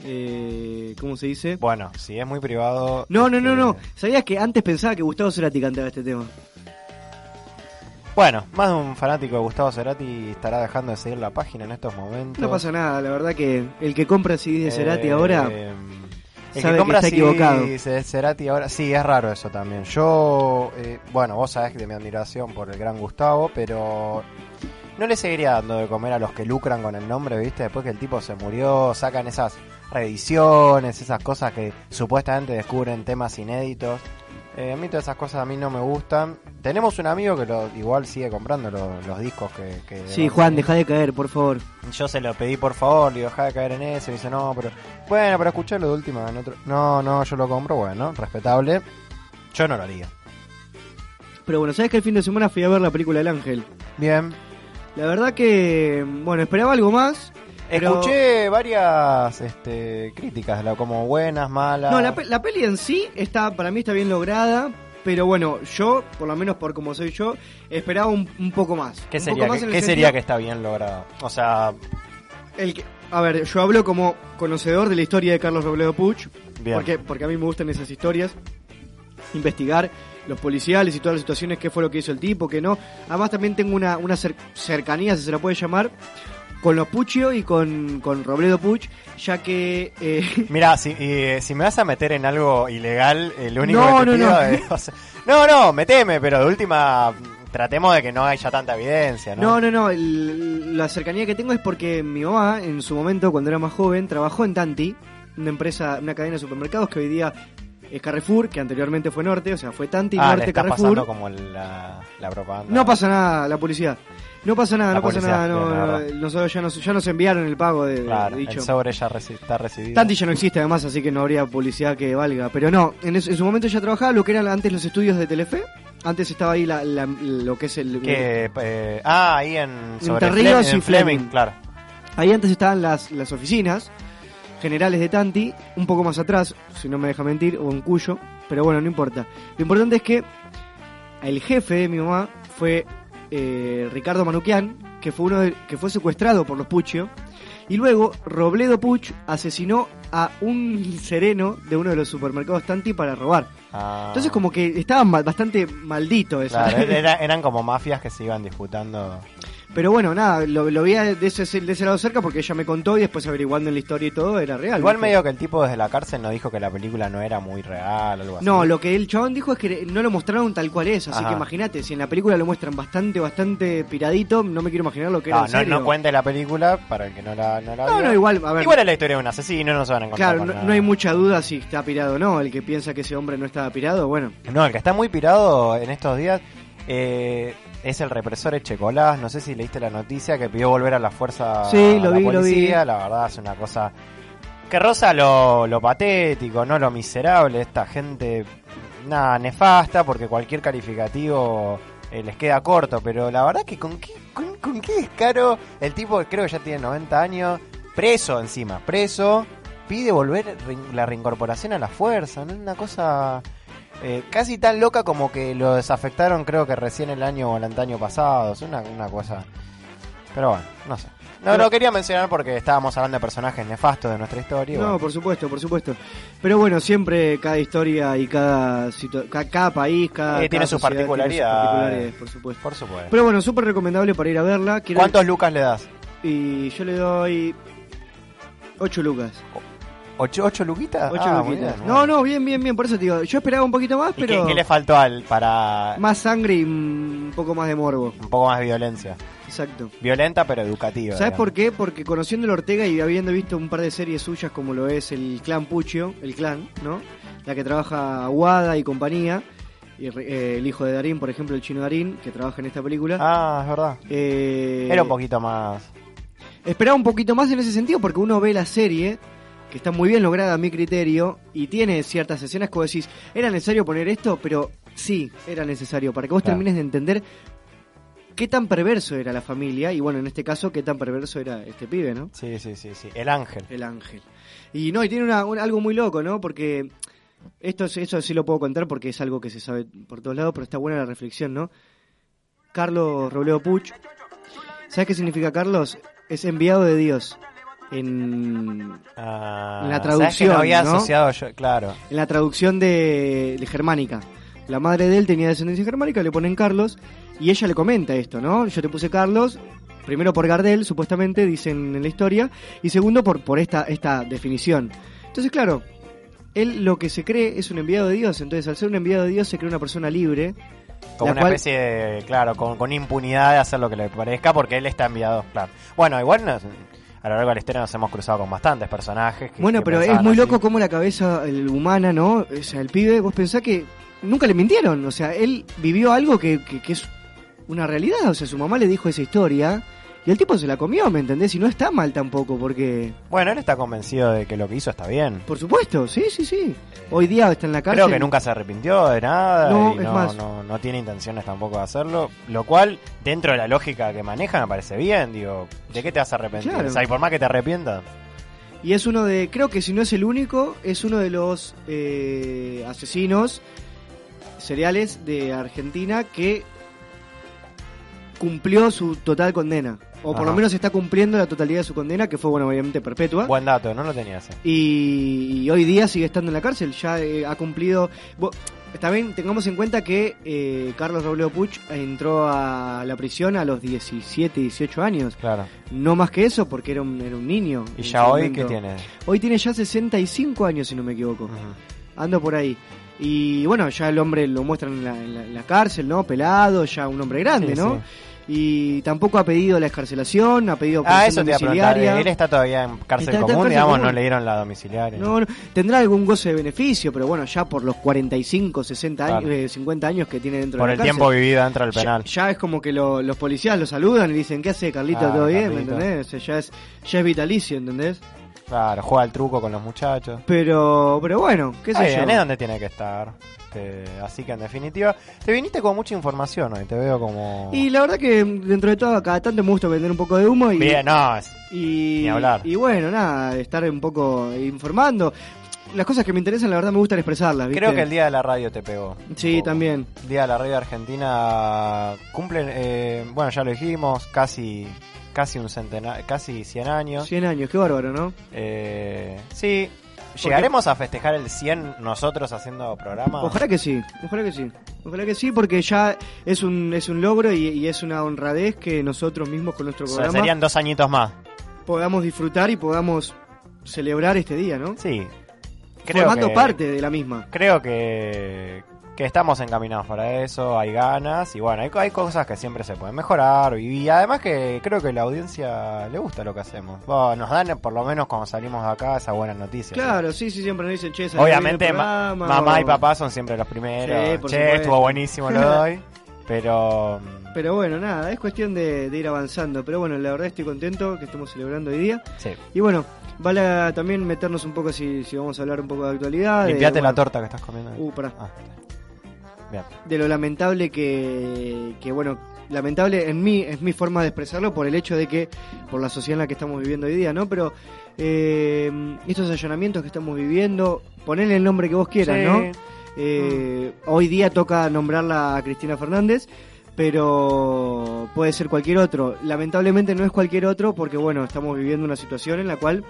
Eh, ¿Cómo se dice? Bueno, si es muy privado. No, no, no, este, no. ¿Sabías que antes pensaba que Gustavo Cerati cantaba este tema? Bueno, más de un fanático de Gustavo Cerati estará dejando de seguir la página en estos momentos. No pasa nada, la verdad que el que compra CD de Cerati Eh, ahora... El sabe que que compra está CD equivocado. Cerati ahora, sí, es raro eso también. Yo, eh, bueno, vos sabés de mi admiración por el gran Gustavo, pero no le seguiría dando de comer a los que lucran con el nombre, ¿viste? Después que el tipo se murió, sacan esas reediciones, esas cosas que supuestamente descubren temas inéditos. Eh, a mí todas esas cosas a mí no me gustan. Tenemos un amigo que lo, igual sigue comprando lo- los discos que... que Sí, Juan, deja de caer, por favor. yo se lo pedí por favor, le digo, deja de caer en eso. Y dice, no, pero. Bueno, pero escucharlo de última en otro. No, no, yo lo compro, bueno, respetable. Yo no lo haría. Pero bueno, ¿sabes que el fin de semana fui a ver la película El Ángel? Bien. La verdad que, bueno, esperaba algo más. pero- Escuché varias este, críticas, la- como buenas, malas. No, la, pe- la peli en sí está, para mí está bien lograda. Pero bueno, yo, por lo menos por como soy yo, esperaba un, un poco más. ¿Qué sería, más qué sería que está bien logrado? O sea, el que- a ver, yo hablo como conocedor de la historia de Carlos Robledo Puch. Bien. Porque, porque a mí me gustan esas historias. Investigar los policiales y todas las situaciones, qué fue lo que hizo el tipo, qué no. Además también tengo una, una cer- cercanía, si se la puede llamar, con los Puccio y con, con Robledo Puch, ya que... eh, (laughs) mira, si, y, si me vas a meter en algo ilegal, el único No, que te no, pido no. es- o sea, no, no, meteme, pero de última tratemos de que no haya tanta evidencia, ¿no? No, no, no. el- la cercanía que tengo es porque mi mamá, en su momento, cuando era más joven, trabajó en Tanti, una empresa, una cadena de supermercados que hoy día es Carrefour, que anteriormente fue Norte, o sea, fue Tanti, ah, le Norte, está Carrefour. pasando como la, la propaganda. No pasa nada, la publicidad. No pasa nada, La no pasa nada. No, nosotros ya nos, ya nos enviaron el pago de, Claro, dicho. el sobre ya reci- está recibido. Tanti ya no existe además, así que no habría publicidad que valga. Pero no, en, es- en su momento ya trabajaba lo que eran antes los estudios de Telefe. Antes estaba ahí la, la- lo que es el... Que, eh, ah, ahí en sobre Entre Ríos Flem- en y Fleming. claro. Ahí antes estaban las, las oficinas generales de Tanti, un poco más atrás, si no me deja mentir, o en Cuyo, pero bueno, no importa. Lo importante es que el jefe de mi mamá fue eh, Ricardo Manuquian, que fue uno de- que fue secuestrado por los Puccio, y luego Robledo Puch asesinó a un sereno de uno de los supermercados Tanti para robar. Ah, Entonces como que estaba ma- bastante maldito eso. claro, (laughs) era- eran como mafias que se iban disputando. Pero bueno, nada, lo, lo vi de ese, de ese lado cerca porque ella me contó y después averiguando en la historia y todo, era real. Igual medio que el tipo desde la cárcel no dijo que la película no era muy real o algo así. No, lo que el chabón dijo es que no lo mostraron tal cual es, así Ajá. que imagínate, si en la película lo muestran bastante, bastante piradito, no me quiero imaginar lo que era No, en no, serio. no cuente la película para el que no la, no la No, vio. no, igual, a ver. Igual es la historia de un asesino, no se van a encontrar Claro, no, no hay mucha duda si está pirado o no. El que piensa que ese hombre no estaba pirado, bueno. No, el que está muy pirado en estos días eh, es el represor Echecolás. No sé si leíste la noticia que pidió volver a la fuerza Sí, a lo la vi, lo policía. vi. La verdad es una cosa que roza lo, lo patético, no lo miserable. Esta gente, nada, nefasta, porque cualquier calificativo eh, les queda corto. Pero la verdad que con qué, con, con qué descaro el tipo, creo que ya tiene 90 años, preso encima, preso, pide volver la reincorporación a la fuerza. ¿no? Una cosa... Eh, casi tan loca como que lo desafectaron creo que recién el año o el antaño pasado. Es una, una cosa... Pero bueno, no sé. No, Pero- lo quería mencionar porque estábamos hablando de personajes nefastos de nuestra historia. No, bueno. por supuesto, por supuesto. Pero bueno, siempre cada historia y cada, situa- ca- cada país, cada, Eh, tiene cada sus tiene sus particularidades. por supuesto. Por supuesto. Pero bueno, súper recomendable para ir a verla. Quiero- ¿Cuántos lucas le das? Y yo le doy 8 lucas. ¿Ocho, ocho luquitas? 8 Ah, luquitas. bien, No, no, bien, bien, bien. Por eso te digo, yo esperaba un poquito más, ¿Y pero qué, qué le faltó al para más sangre y un poco más de morbo. un poco más de violencia? Exacto. Violenta pero educativa. ¿Sabes por qué? Porque conociendo a Ortega y habiendo visto un par de series suyas como lo es el clan Puccio, el clan, ¿no? La que trabaja Aguada y compañía, y eh, el hijo de Darín, por ejemplo, el chino Darín, que trabaja en esta película. Ah, es verdad. Eh, Era un poquito más... Esperaba un poquito más en ese sentido porque uno ve la serie, que está muy bien lograda a mi criterio, y tiene ciertas escenas que vos decís, ¿era necesario poner esto? Pero sí, era necesario, para que vos Claro. termines de entender qué tan perverso era la familia, y bueno, en este caso, qué tan perverso era este pibe, ¿no? Sí, sí, sí, sí. El ángel. El ángel. Y no, y tiene una- un- algo muy loco, ¿no? Porque esto es- eso sí lo puedo contar porque es algo que se sabe por todos lados, pero está buena la reflexión, ¿no? Carlos Robledo Puch. ¿Sabes qué significa Carlos? Es enviado de Dios. En, Ah, La ¿sabes que traducción, había ¿no? asociado yo, claro. en la traducción de, de germánica. La madre de él tenía descendencia germánica, le ponen Carlos, y ella le comenta esto, ¿no? Yo te puse Carlos, primero por Gardel, supuestamente, dicen en la historia, y segundo por, por esta, esta definición. Entonces, claro, él lo que se cree es un enviado de Dios, entonces al ser un enviado de Dios se cree una persona libre. Como una cual- especie de, claro, con, con impunidad de hacer lo que le parezca porque él está enviado, claro. Bueno, igual nos- a lo largo de la historia nos hemos cruzado con bastantes personajes. que- Bueno, que pero es muy así. loco cómo la cabeza el, humana, ¿no? O sea, el pibe, vos pensás que nunca le mintieron. O sea, él vivió algo que, que, que es una realidad. O sea, su mamá le dijo esa historia y el tipo se la comió, ¿me entendés? Y no está mal tampoco, porque... Bueno, él está convencido de que lo que hizo está bien. Por supuesto, sí, sí, sí. Hoy día está en la cárcel. Creo que nunca se arrepintió de nada No, y es no, más. no, no tiene intenciones tampoco de hacerlo. Lo cual, dentro de la lógica que maneja, me parece bien. Digo, ¿de qué te vas a arrepentir? Claro. O sea, y por más que te arrepientas. Y es uno de, creo que si no es el único, es uno de los eh, asesinos seriales de Argentina que cumplió su total condena. O por Ajá. lo menos está cumpliendo la totalidad de su condena, que fue, bueno, obviamente perpetua. Buen dato, no lo tenía ese. Y, y hoy día sigue estando en la cárcel, ya eh, ha cumplido... bo- También tengamos en cuenta que eh, Carlos Robledo Puch entró a la prisión a los 17, 18 años. Claro. No más que eso, porque era un, era un niño. ¿Y ya hoy momento. qué tiene? Hoy tiene ya 65 años, si no me equivoco. Ando por ahí. Y bueno, ya el hombre lo muestran en la, en la- en la cárcel, ¿no? Pelado, ya un hombre grande, Sí, ¿no? sí. Y tampoco ha pedido la escarcelación, ha pedido Ah, eso te iba a domiciliaria. Él está todavía en cárcel Está- está en común, cárcel digamos, común. no le dieron la domiciliaria. No, no, tendrá algún goce de beneficio, pero bueno, ya por los 45, 60 años, Claro. eh, 50 años que tiene dentro Por de el la cárcel. tiempo vivido dentro del penal. Ya, es como que lo- los policías lo saludan y dicen, ¿qué hace Carlito? Ah, ¿Todo bien? ¿Me Carlito. entendés? O sea, ya es, ya es vitalicio, ¿entendés? Claro, juega al truco con los muchachos. Pero, pero bueno, qué sé bien, yo. es donde tiene que estar. Este, así que en definitiva, te viniste con mucha información hoy, te veo como... Y la verdad que dentro de todo, cada tanto me gusta vender un poco de humo y, Bien, no, es- y, Ni hablar. y bueno, nada, estar un poco informando. Las cosas que me interesan, la verdad me gustan expresarlas, ¿viste? creo que el día de la radio te pegó. Sí, también. Día de la radio argentina cumplen, eh, bueno, ya lo dijimos, casi casi un centenar, casi 100 años. 100 años, qué bárbaro, ¿no? Eh, sí, llegaremos a festejar el 100 nosotros haciendo programa. Ojalá que sí, ojalá que sí. Ojalá que sí, porque ya es un, es un logro y, y es una honradez que nosotros mismos con nuestro O sea, programa serían dos añitos más. podamos disfrutar y podamos celebrar este día, ¿no? Sí. Creo Formando que- parte de la misma. Creo que, que estamos encaminados para eso, hay ganas y bueno, hay, hay cosas que siempre se pueden mejorar y, además que creo que la audiencia le gusta lo que hacemos. Bueno, nos dan por lo menos cuando salimos de acá esa buena noticia. Claro, sí, sí, siempre nos dicen, che, Obviamente bien el ma- programa", mamá y papá son siempre los primeros. Sí, che, estuvo buenísimo lo doy. (laughs) Pero mm, Pero bueno, nada, es cuestión de, de ir avanzando. Pero bueno, la verdad estoy contento que estemos celebrando hoy día. sí. Y bueno, vale también meternos un poco si, si vamos a hablar un poco de actualidad. de, Limpiate la torta que estás comiendo. ahí. Uh, pará. Ah, bien. De lo lamentable que, que bueno, lamentable en mí, es mi forma de expresarlo por el hecho de que, por la sociedad en la que estamos viviendo hoy día, ¿no? Pero eh, estos allanamientos que estamos viviendo, ponele el nombre que vos quieras, Sí. ¿no? Eh, Hoy día toca nombrarla a Cristina Fernández, pero puede ser cualquier otro. Lamentablemente no es cualquier otro porque, bueno, estamos viviendo una situación en la cual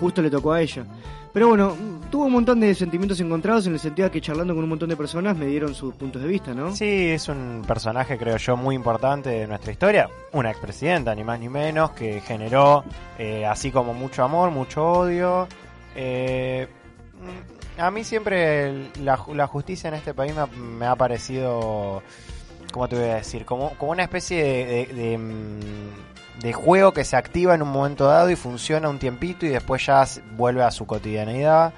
justo le tocó a ella. Pero bueno, tuvo un montón de sentimientos encontrados en el sentido de que charlando con un montón de personas me dieron sus puntos de vista, ¿no? Sí, es un personaje, creo yo, muy importante de nuestra historia. Una expresidenta, ni más ni menos, que generó eh, así como mucho amor, mucho odio. Eh, a mí siempre la, la justicia en este país me ha, me ha parecido, ¿cómo te voy a decir? Como, como una especie de, de- de, mm, de juego que se activa en un momento dado y funciona un tiempito y después ya vuelve a su cotidianidad.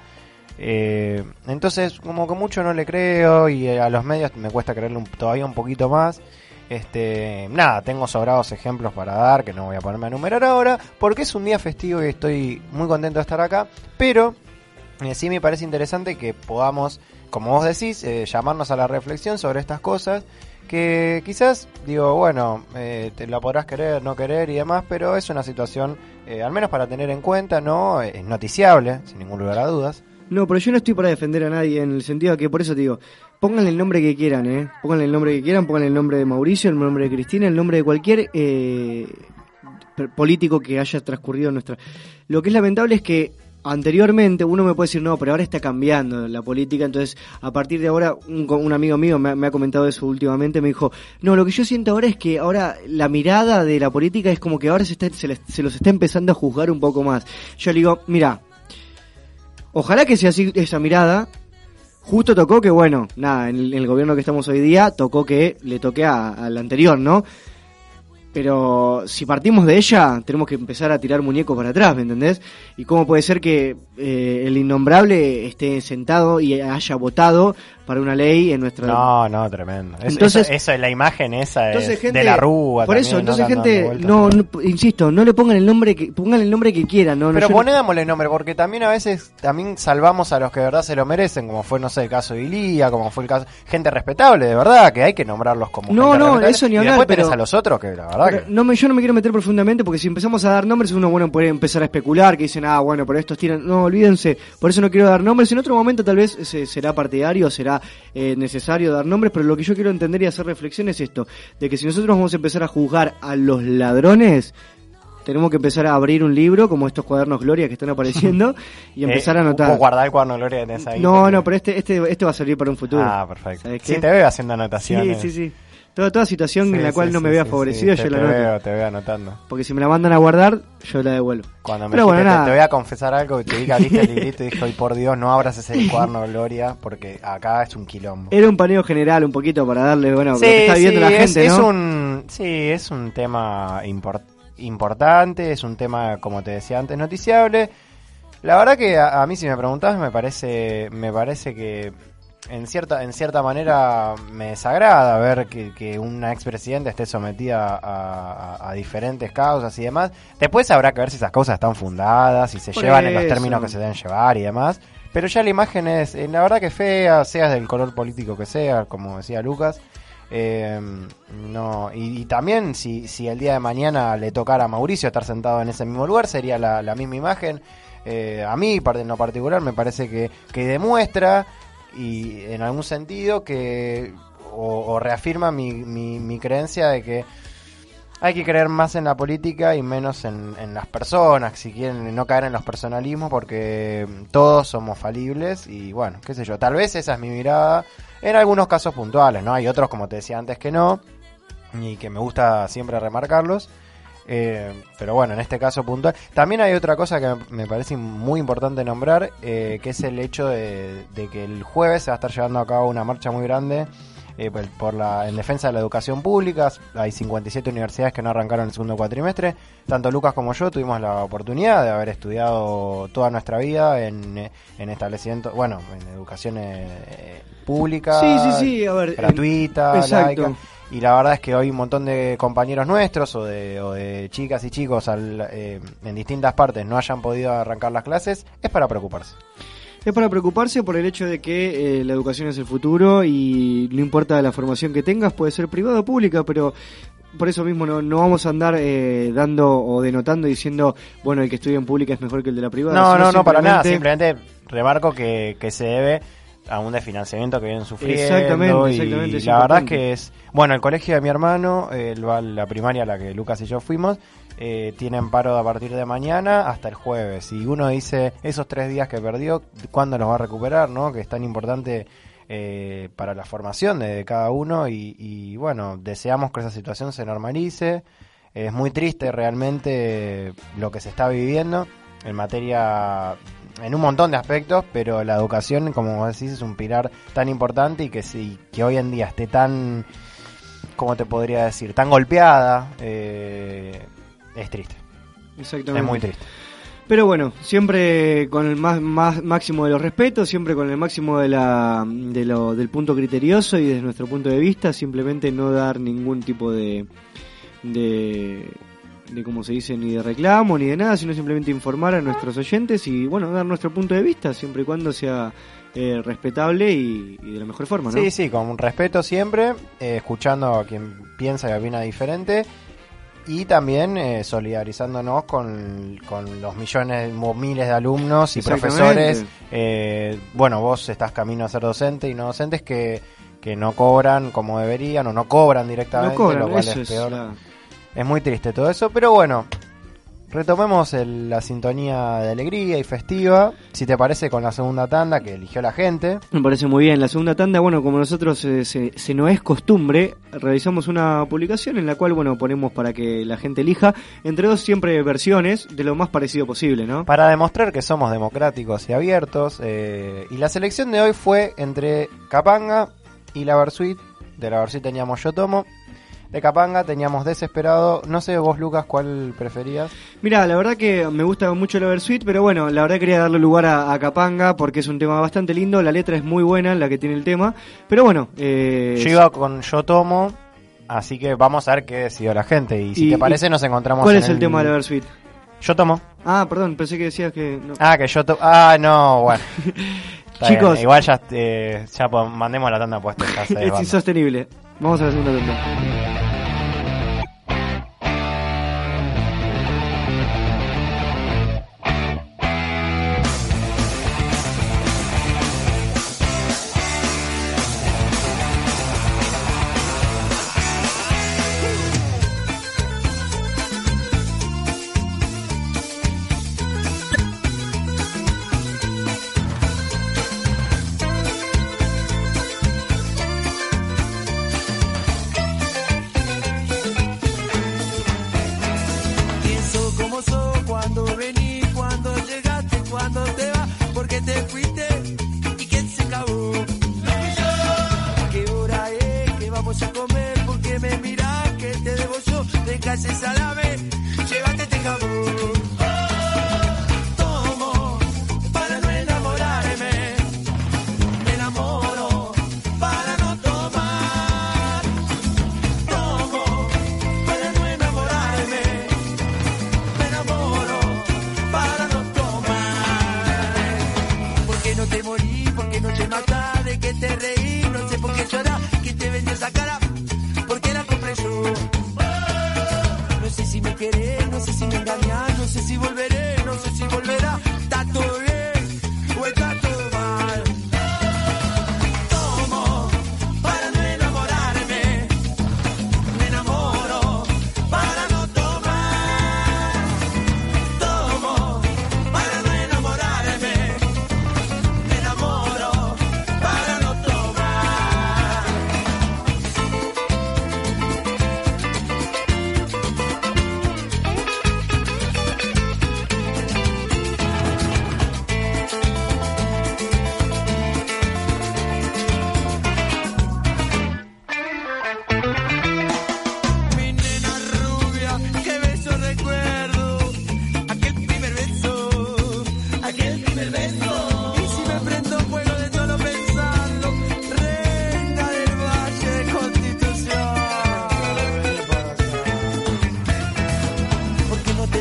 Eh, entonces, como que mucho no le creo y eh, a los medios me cuesta creerle todavía un poquito más. Este, nada, tengo sobrados ejemplos para dar que no voy a ponerme a enumerar ahora porque es un día festivo y estoy muy contento de estar acá. Pero eh, sí me parece interesante que podamos, como vos decís, eh, llamarnos a la reflexión sobre estas cosas. Que quizás, digo, bueno, eh, te la podrás querer, no querer y demás, pero es una situación, eh, al menos para tener en cuenta, ¿no? Es noticiable, sin ningún lugar a dudas. No, pero yo no estoy para defender a nadie en el sentido de que por eso te digo, pónganle el nombre que quieran, ¿eh? Pónganle el nombre que quieran, pónganle el nombre de Mauricio, el nombre de Cristina, el nombre de cualquier eh, político que haya transcurrido en nuestra... Lo que es lamentable es que anteriormente uno me puede decir, no, pero ahora está cambiando la política, entonces a partir de ahora un, un amigo mío me, me ha comentado eso últimamente, me dijo, no, lo que yo siento ahora es que ahora la mirada de la política es como que ahora se, está, se, les- se los está empezando a juzgar un poco más. Yo le digo, mira, Ojalá que sea así esa mirada. Justo tocó que, bueno, nada, en el gobierno que estamos hoy día, tocó que le toque a- al anterior, ¿no? Pero si partimos de ella, tenemos que empezar a tirar muñecos para atrás, ¿me entendés? ¿Y cómo puede ser que eh, el innombrable esté sentado y haya votado para una ley en nuestra... No, no, tremendo. Eso, Entonces- eso, eso es la imagen esa es Entonces, gente, de la rúa. Por eso, entonces, gente, no, no, insisto, no le pongan el nombre que, pongan el nombre que quieran, no, Pero ponémosle nombre, porque también a veces también salvamos a los que de verdad se lo merecen, como fue, no sé, el caso de Ilía, como fue el caso... Gente respetable, de verdad, que hay que nombrarlos como No, gente no, eso ni Y hablar, después tenés pero- a los otros que la verdad No me, yo no me quiero meter profundamente porque si empezamos a dar nombres uno bueno puede empezar a especular que dicen ah bueno pero estos tiran no olvídense por eso no quiero dar nombres en otro momento tal vez se- será partidario será eh, necesario dar nombres pero lo que yo quiero entender y hacer reflexión es esto de que si nosotros vamos a empezar a juzgar a los ladrones tenemos que empezar a abrir un libro como estos cuadernos Gloria que están apareciendo (laughs) y empezar Eh, a anotar vos guardar el cuaderno Gloria que tenés ahí. no no pero este este este va a servir para un futuro Ah, perfecto. ¿Sabés Sí, te veo haciendo sí anotaciones. sí sí toda, toda situación Sí, en la cual sí, no me vea favorecido yo te, la anoto veo, te veo anotando. porque si me la mandan a guardar, yo la devuelvo. Cuando me Pero bueno, te- nada. te, voy a confesar algo, y te que abriste el (laughs) librito y dije, "Ay, por Dios, no abras ese (laughs) cuaderno Gloria, porque acá es un quilombo. Era un paneo general un poquito para darle, bueno, lo que está viviendo sí, la es, gente, es ¿no? un, sí, es un tema impor- importante, es un tema, como te decía antes, noticiable. La verdad que a, a mí si me preguntas me parece, me parece que en cierta, en cierta manera me desagrada ver que, que una expresidenta esté sometida a, a- a diferentes causas y demás. Después habrá que ver si esas causas están fundadas, si se Por llevan en los términos que se deben llevar y demás. Pero ya la imagen es, eh, la verdad que fea, seas del color político que sea, como decía Lucas. Eh, no, y, y también si, si el día de mañana le tocara a Mauricio estar sentado en ese mismo lugar, sería la, la misma imagen. Eh, a mí, en lo particular, me parece que, que demuestra y en algún sentido que o, reafirma mi creencia de que hay que creer más en la política y menos en, en las personas, si quieren no caer en los personalismos, porque todos somos falibles y bueno, qué sé yo, tal vez esa es mi mirada en algunos casos puntuales, ¿no? Hay otros, como te decía antes, que no, y que me gusta siempre remarcarlos. Eh, pero bueno, en este caso puntual. También hay otra cosa que me parece muy importante nombrar, eh, que es el hecho de, de que el jueves se va a estar llevando a cabo una marcha muy grande eh, por- la, en defensa de la educación pública. Hay 57 universidades que no arrancaron el segundo cuatrimestre. Tanto Lucas como yo tuvimos la oportunidad de haber estudiado toda nuestra vida en, en establecimientos, bueno, en educación eh, pública, Sí, sí, sí, a ver. gratuita, Exacto. laica. Y la verdad es que hoy un montón de compañeros nuestros o de, o de chicas y chicos al- eh, en distintas partes no hayan podido arrancar las clases, es para preocuparse. Es para preocuparse por el hecho de que eh, la educación es el futuro y no importa la formación que tengas, puede ser privada o pública, pero por eso mismo no, no vamos a andar eh, dando o denotando diciendo, bueno, el que estudia en pública es mejor que el de la privada. No, no, no, para nada. simplemente- Simplemente remarco que, que se debe a un desfinanciamiento que vienen sufriendo. Exactamente, y exactamente, es la verdad es que es. Bueno, el colegio de mi hermano, eh, el- la primaria a la que Lucas y yo fuimos, eh, tienen paro a partir de mañana hasta el jueves. Y uno dice, esos tres días que perdió, ¿cuándo los va a recuperar? ¿no? Que es tan importante. eh, para la formación de, de cada uno y, y, bueno, deseamos que esa situación se normalice. Es muy triste realmente lo que se está viviendo en materia, en un montón de aspectos, pero la educación, como decís, es un pilar tan importante y que sí, que hoy en día esté tan, ¿cómo te podría decir? Tan golpeada, eh, es triste, Exactamente. es muy triste. Pero bueno, siempre con el más, más máximo de los respetos, siempre con el máximo de la, de lo, del punto criterioso y desde nuestro punto de vista, simplemente no dar ningún tipo de, de, de como se dice, ni de reclamo ni de nada, sino simplemente informar a nuestros oyentes y bueno, dar nuestro punto de vista, siempre y cuando sea eh, respetable y, y de la mejor forma, ¿no? Sí, sí, con respeto siempre, eh, escuchando a quien piensa y opina diferente y también eh, solidarizándonos con, con los millones miles de alumnos y profesores. eh, bueno, vos estás camino a ser docente y no docentes que, que no cobran como deberían o no cobran directamente, No cobran, lo cual es es peor. la- Es muy triste todo eso, pero bueno, retomemos el- la sintonía de alegría y festiva. Si te parece, con la segunda tanda que eligió la gente. Me parece muy bien. La segunda tanda, bueno, como nosotros eh, se, se no es costumbre, realizamos una publicación en la cual, bueno, ponemos para que la gente elija entre dos siempre versiones de lo más parecido posible, ¿no? Para demostrar que somos democráticos y abiertos. eh, y la selección de hoy fue entre Capanga y la Versuit. De la Versuit teníamos Yo Tomo. De Capanga teníamos Desesperado. No sé vos, Lucas, cuál preferías. Mira, la verdad que me gusta mucho el Oversweet, pero bueno, la verdad quería darle lugar a, a Capanga porque es un tema bastante lindo, la letra es muy buena, la que tiene el tema, pero bueno, eh, Yo iba con Yo Tomo. Así que vamos a ver qué decidió la gente. Y si Y- te parece, nos encontramos ¿cuál en es el tema del Oversweet? Yo Tomo. Ah, perdón, pensé que decías que... no. Ah, que yo to Ah, no, bueno. (laughs) Chicos. bien, igual ya, eh, ya mandemos la tanda puesta. (laughs) es insostenible. Vamos a la segunda tanda. Yo, deja ese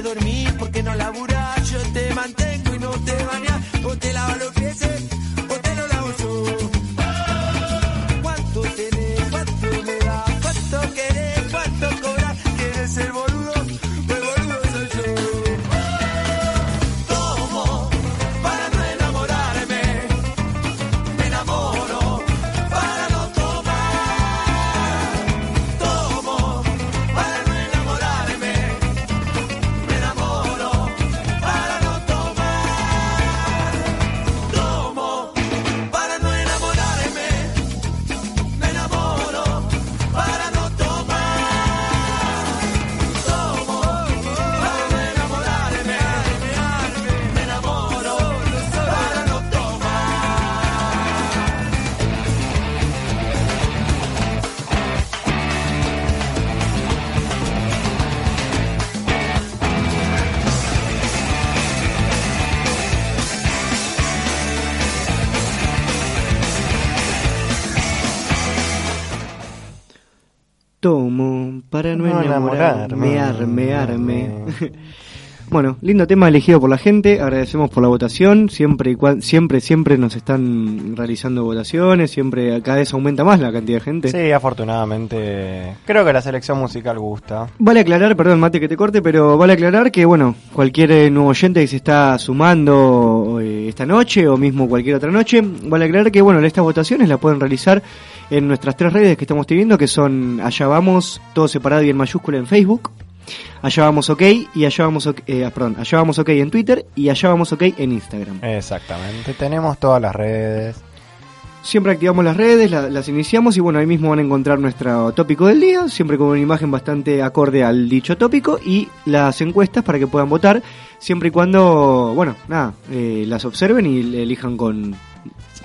dormís? ¿Por qué no laburás? Yo te mantengo y no te bañas, o te lavo los para no, No enamorarme, enamorarme. arme, arme. (laughs) Bueno, lindo tema elegido por la gente, agradecemos por la votación, siempre siempre siempre nos están realizando votaciones, siempre cada vez aumenta más la cantidad de gente. Sí, afortunadamente. Creo que la selección musical gusta. Vale aclarar, perdón Mate que te corte, pero vale aclarar que bueno, cualquier eh, nuevo oyente que se está sumando eh, esta noche o mismo cualquier otra noche, vale aclarar que bueno, estas votaciones las pueden realizar en nuestras tres redes que estamos teniendo, que son Allá Vamos, todo separado y en mayúscula en Facebook, Allá Vamos OK y Allá Vamos OK, eh, perdón, Allá Vamos OK en Twitter y Allá Vamos OK en Instagram. Exactamente. Tenemos todas las redes. Siempre activamos las redes, la- las iniciamos y bueno, ahí mismo van a encontrar nuestro tópico del día, siempre con una imagen bastante acorde al dicho tópico y las encuestas para que puedan votar, siempre y cuando, bueno, nada, eh, las observen y elijan con...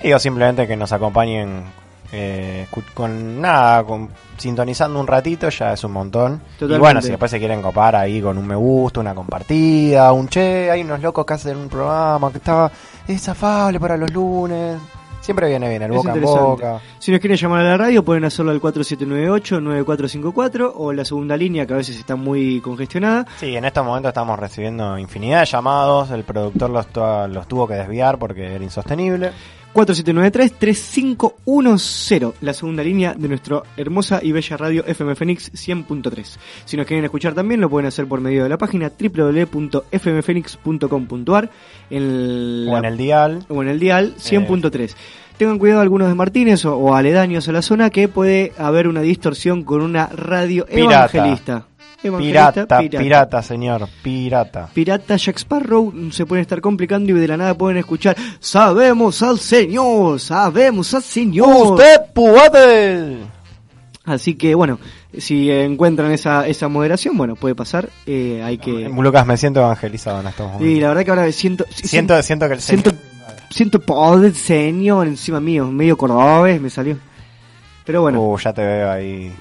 Sí, o simplemente que nos acompañen eh, con nada, con, sintonizando un ratito ya es un montón. Totalmente. Y bueno, si después se quieren copar ahí con un me gusta, una compartida, un che, hay unos locos que hacen un programa que estaba, es afable para los lunes. Siempre viene bien el Es boca en boca. Si nos quieren llamar a la radio pueden hacerlo al 4798-9454 o la segunda línea que a veces está muy congestionada. Sí, en estos momentos estamos recibiendo infinidad de llamados. El productor los, los tuvo que desviar porque era insostenible. 4793-3510, la segunda línea de nuestra hermosa y bella radio FM Fénix 100.3. Si nos quieren escuchar también, lo pueden hacer por medio de la página www.fmfenix.com.ar en O la- en el dial. o en el dial 100.3. Tengan cuidado algunos de Martínez o, o aledaños a la zona que puede haber una distorsión con una radio Pirata. evangelista. Evangelista, Pirata, pirata, señor, pirata. Pirata Jack Sparrow mm, se pueden estar complicando y de la nada pueden escuchar Sabemos al Señor, sabemos al Señor. ¡Usted puede! Así que bueno, si encuentran esa, esa moderación, bueno, puede pasar. eh, hay que... Lucas, me siento evangelizado en estos momentos. Y la verdad que ahora siento... Siento, siento que el siento, Señor- siento poder del Señor encima mío, medio cordobés me salió. Pero bueno, Uh, ya te veo ahí.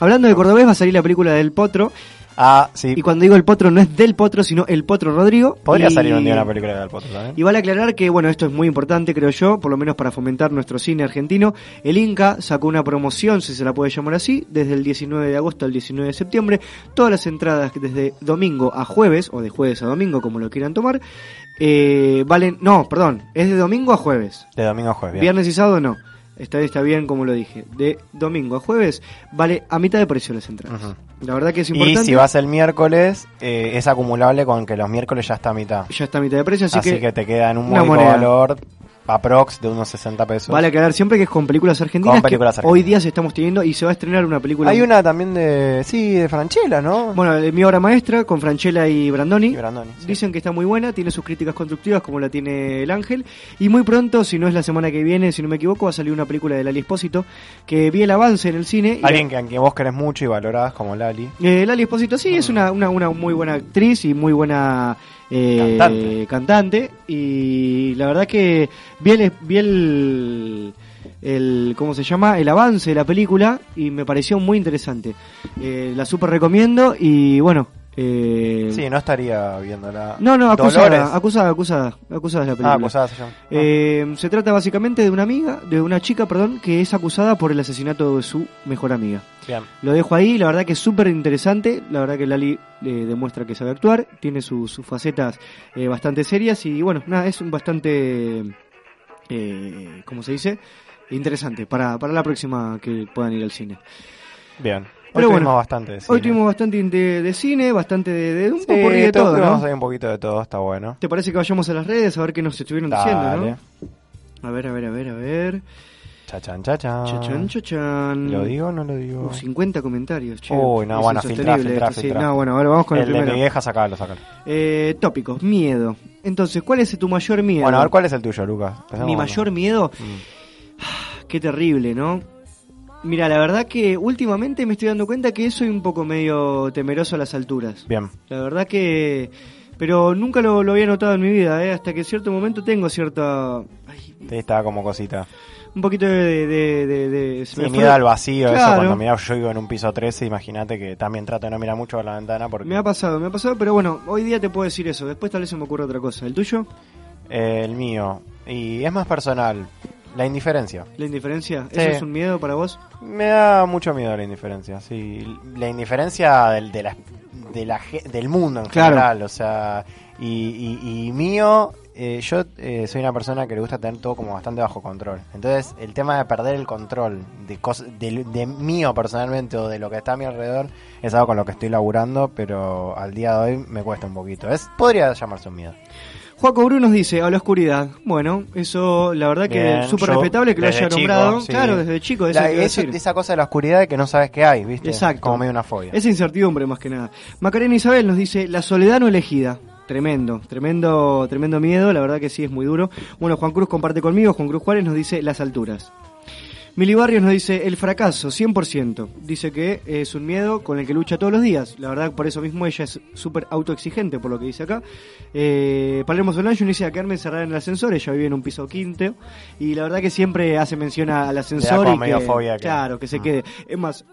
Hablando de cordobés va a salir la película del Potro. Ah, sí. Y cuando digo el Potro no es del Potro, sino el Potro Rodrigo. Podría Y- salir un día una película del Potro también. Y vale aclarar que, bueno, esto es muy importante, creo yo, por lo menos para fomentar nuestro cine argentino. El Inca sacó una promoción, si se la puede llamar así, desde el 19 de agosto al 19 de septiembre. Todas las entradas desde domingo a jueves, o de jueves a domingo, como lo quieran tomar, eh, valen. No, perdón, es de domingo a jueves. De domingo a jueves. bien. Viernes y sábado no. Vez está bien, como lo dije. De domingo a jueves vale a mitad de precio las entradas. La verdad que es Y importante. si vas el miércoles, eh, es acumulable con que los miércoles ya está a mitad. Ya está a mitad de precio, así, Así, que, que, te queda en un moneda. valor aprox de unos 60 pesos. Vale aclarar siempre que es con películas argentinas. Con películas que argentinas. Hoy día se estamos teniendo y se va a estrenar una película. Hay una también de. Sí, de Franchella, ¿no? Bueno, de mi obra maestra con Franchella y Brandoni. Y Brandoni, sí. Dicen que está muy buena, tiene sus críticas constructivas como la tiene el Ángel. Y muy pronto, si no es la semana que viene, si no me equivoco, va a salir una película de Lali Espósito que vi el avance en el cine. Alguien que, vos querés mucho y valorás como Lali. Eh, Lali Espósito sí, es una, una, una muy buena actriz y muy buena eh, Cantante. cantante. Y la verdad que vi el, vi el, el- ¿cómo se llama? El avance de la película y me pareció muy interesante. Eh, la super recomiendo y bueno. Eh, Sí, no estaría viéndola. no, no, Dolores. acusada, acusada, acusada, acusada es la película. Ah, acusada se llama. Eh, se trata básicamente de una amiga, de una chica, perdón, que es acusada por el asesinato de su mejor amiga. Bien. Lo dejo ahí, la verdad que es súper interesante, la verdad que Lali eh, demuestra que sabe actuar, tiene sus, sus facetas eh, bastante serias y bueno, nada, es un bastante, eh, ¿cómo se dice? Interesante para, para la próxima que puedan ir al cine. Bien. Hoy Pero tuvimos bueno, bastante de Hoy cine. tuvimos bastante de, de cine, bastante de, de un Sí, poco de todo, ¿no? un poquito de todo, está bueno. ¿Te parece que vayamos a las redes a ver qué nos estuvieron diciendo, Dale. no? A ver, a ver, a ver, a ver. Chachan, chachan. Chachan, chachan. ¿Lo digo o no lo digo? Uh, 50 comentarios, che. Uy, no, Es bueno, filtrá, filtrá, sí. filtrá. No, bueno, ahora vamos con el, el de primero. mi vieja, sacalo, sacalo. Eh, tópicos, miedo. Entonces, ¿cuál es tu mayor miedo? Bueno, a ver cuál es el tuyo, Lucas. Mi mayor miedo, Mm. (sighs) qué terrible, ¿no? Mira, la verdad que últimamente me estoy dando cuenta que soy un poco medio temeroso a las alturas. Bien. La verdad que... Pero nunca lo, lo había notado en mi vida, ¿eh? Hasta que en cierto momento tengo cierta... ay, Te estaba como cosita. un poquito de... de, de, de- se Sí, me miedo fue- al vacío, eso Claro. cuando miraba yo vivo en un piso 13, imagínate que también trato de no mirar mucho a la ventana porque Me ha pasado, me ha pasado, pero bueno, hoy día te puedo decir eso. Después tal vez se me ocurre otra cosa. ¿El tuyo? eh, el mío, y es más personal, la indiferencia. ¿La indiferencia? Sí. ¿Eso es un miedo para vos? Me da mucho miedo la indiferencia, sí. La indiferencia del, de la, de la, del mundo en Claro. general, o sea, y, y- y mío, eh, yo eh, soy una persona que le gusta tener todo como bastante bajo control. Entonces, el tema de perder el control de, de, de mío personalmente o de lo que está a mi alrededor es algo con lo que estoy laburando, pero al día de hoy me cuesta un poquito. Es Podría llamarse un miedo. Juaco Bruno nos dice, a la oscuridad. Bueno, eso la verdad que Bien, es súper respetable que lo haya chico, nombrado. sí. Claro, desde chico, eso La- hay que eso- decir. esa cosa de la oscuridad de que no sabes qué hay, ¿viste? Exacto. Como medio una fobia. Esa incertidumbre más que nada. Macarena Isabel nos dice, la soledad no elegida. Tremendo, tremendo, tremendo miedo, la verdad que sí es muy duro. Bueno, Juan Cruz comparte conmigo, Juan Cruz Juárez nos dice las alturas. Mili Barrios nos dice el fracaso, 100%. Dice que es un miedo con el que lucha todos los días. La verdad, por eso mismo ella es súper autoexigente, por lo que dice acá. Eh, Palermo Solange dice a quedarme encerrada en el ascensor. Ella vive en un piso quinto. Y la verdad que siempre hace mención al ascensor. y que, fobia Claro, que se Mm. quede. Es más,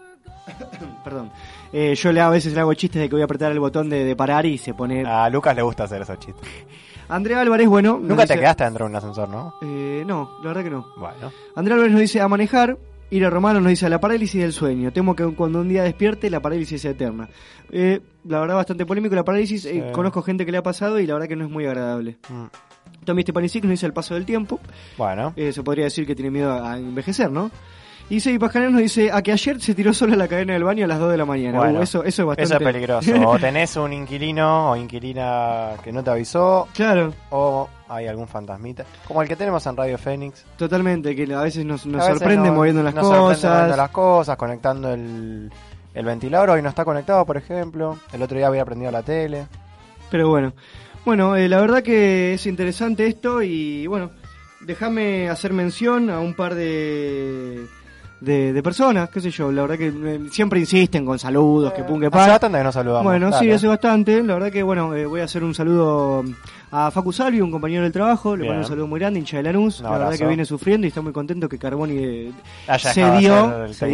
(coughs) perdón. Eh, yo le a veces le hago chistes de que voy a apretar el botón de, de parar y se pone. A Lucas le gusta hacer esos chistes. (laughs) Andrea Álvarez, bueno. Nunca te dice- quedaste dentro de un ascensor, ¿no? Eh, no, la verdad que no. Bueno. Andrea Álvarez nos dice a manejar. Ira Romano nos dice la parálisis del sueño. Temo que cuando un día despierte la parálisis sea eterna. Eh, la verdad bastante polémico la parálisis. eh, Sí. conozco gente que le ha pasado y la verdad que no es muy agradable. Mm. Tommy Stepanisic nos dice el paso del tiempo. Bueno. Eh, se podría decir que tiene miedo a envejecer, ¿no? Y Pajanel nos dice a que ayer se tiró sola la cadena del baño a las 2 de la mañana. Bueno, Uh, eso, eso es bastante... Eso es peligroso. (laughs) O tenés un inquilino o inquilina que no te avisó, Claro, o hay algún fantasmita. Como el que tenemos en Radio Fénix. totalmente, que a veces nos, nos A veces sorprende moviendo las nos sorprende cosas. moviendo las cosas, conectando el, el ventilador. Hoy no está conectado, por ejemplo. El otro día había prendido la tele. Pero bueno, bueno, eh, la verdad que es interesante esto y bueno, déjame hacer mención a un par de, de, de personas, qué sé yo, la verdad que eh, siempre insisten con saludos, que pum, que Hace pa. bastante que no saludamos. Bueno, sí, Dale. hace bastante. La verdad que, bueno, eh, voy a hacer un saludo a Facu Salvi, un compañero del trabajo. Le Bien. mando un saludo muy grande, hincha de Lanús. La verdad que viene sufriendo y está muy contento que Carboni eh, Haya se dio. Se.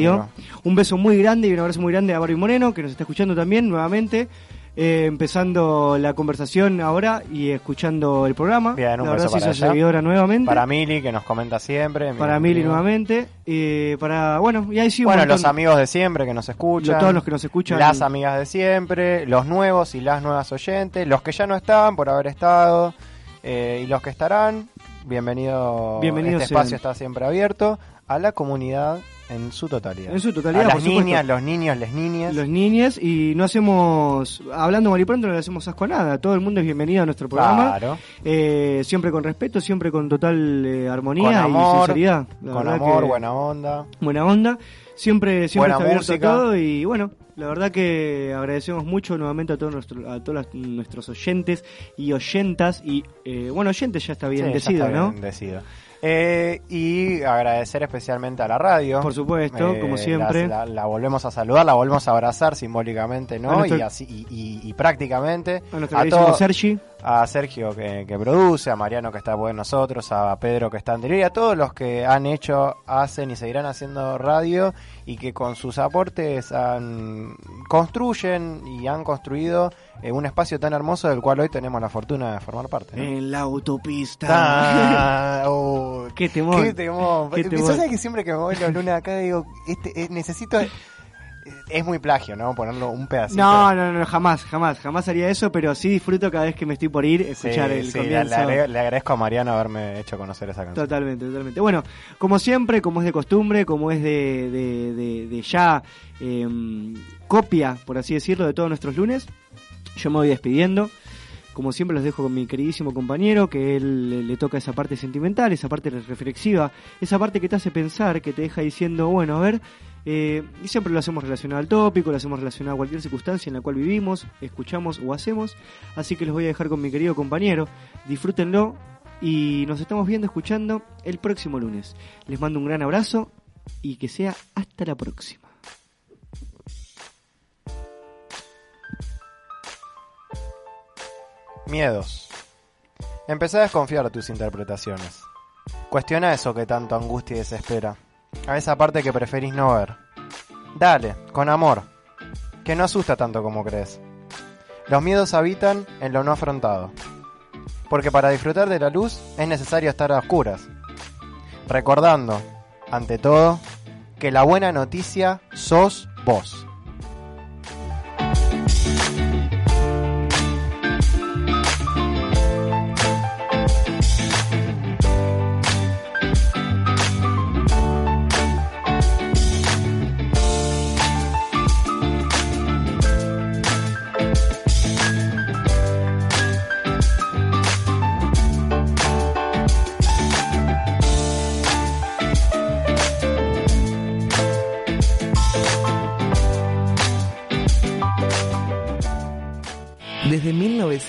Un beso muy grande y un abrazo muy grande a Barbie Moreno, que nos está escuchando también nuevamente. Eh, empezando la conversación ahora y escuchando el programa. Bien, un la verdad se para ella. seguidora nuevamente. Para Mili, que nos comenta siempre. Para mi Mili nuevamente. eh, para, bueno, y ahí sí un Bueno, montón. los amigos de siempre que nos escuchan. Todos los que nos escuchan. Las amigas de siempre, los nuevos y las nuevas oyentes, los que ya no están por haber estado eh, y los que estarán. Bienvenido. Bienvenidos Este espacio está siempre abierto a la comunidad en su totalidad. En su totalidad, A las por niñas, los niños, las niñas. los niños y no hacemos, hablando mal y pronto, no le hacemos asco a nada. Todo el mundo es bienvenido a nuestro programa. Claro. Eh, siempre con respeto, siempre con total eh, armonía Con amor, y sinceridad. La Con amor, buena onda. buena onda. Siempre, siempre Buena está abierto música. todo y bueno, la verdad que agradecemos mucho nuevamente a todos nuestros, a todos las- nuestros oyentes y oyentas y eh, bueno, oyentes ya está bien Sí, ya decido, está ¿no? bien decido. Eh, y agradecer especialmente a la radio. Por supuesto, Eh, como siempre. La, la- la volvemos a saludar, la volvemos a abrazar simbólicamente, ¿no? nuestro- Y, así, y, y- y prácticamente. A a todo- Sergi. A Sergio que, que produce, a Mariano que está con nosotros, a Pedro que está anterior y a todos los que han hecho, hacen y seguirán haciendo radio y que con sus aportes han, construyen y han construido eh, un espacio tan hermoso del cual hoy tenemos la fortuna de formar parte. ¿no? En la autopista. Ah, (laughs) oh, Qué temor. Qué temor. Qué temor. ¿Sabes que siempre que me voy los lunes acá digo, este, eh, necesito... eh, Es muy plagio, ¿no? Ponerlo un pedacito. No, no, no, jamás, jamás, jamás haría eso, pero sí disfruto cada vez que me estoy por ir Sí, escuchar el sí, comienzo. le agradezco a Mariano haberme hecho conocer esa canción. Totalmente, totalmente. Bueno, como siempre, como es de costumbre, como es de, de, de- de ya em, copia, por así decirlo, de todos nuestros lunes, yo me voy despidiendo. Como siempre los dejo con mi queridísimo compañero, que él le toca esa parte sentimental, esa parte reflexiva, esa parte que te hace pensar, que te deja diciendo, bueno, a ver, eh, y siempre lo hacemos relacionado al tópico, lo hacemos relacionado a cualquier circunstancia en la cual vivimos, escuchamos o hacemos. Así que los voy a dejar con mi querido compañero. Disfrútenlo y nos estamos viendo, escuchando el próximo lunes. Les mando un gran abrazo y que sea hasta la próxima. Miedos. Empezá a desconfiar de tus interpretaciones. Cuestiona eso que tanto angustia y desespera. A esa parte que preferís no ver. Dale, con amor. Que no asusta tanto como crees. Los miedos habitan en lo no afrontado. Porque para disfrutar de la luz es necesario estar a oscuras. Recordando, ante todo, que la buena noticia sos vos.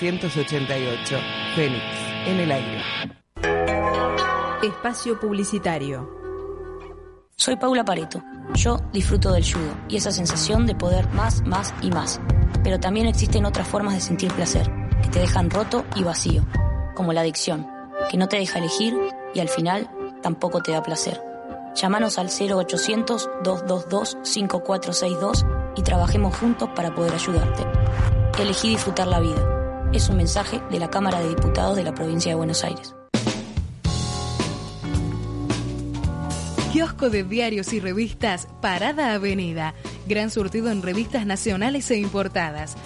1988, Fénix, en el aire. Espacio Publicitario. Soy Paula Pareto. Yo disfruto del judo y esa sensación de poder más, más y más. Pero también existen otras formas de sentir placer, que te dejan roto y vacío, como la adicción, que no te deja elegir y al final tampoco te da placer. Llámanos al 0800-222-5462 y trabajemos juntos para poder ayudarte. Elegí disfrutar la vida. Es un mensaje de la Cámara de Diputados de la Provincia de Buenos Aires. Kiosco de diarios y revistas Parada Avenida. Gran surtido en revistas nacionales e importadas.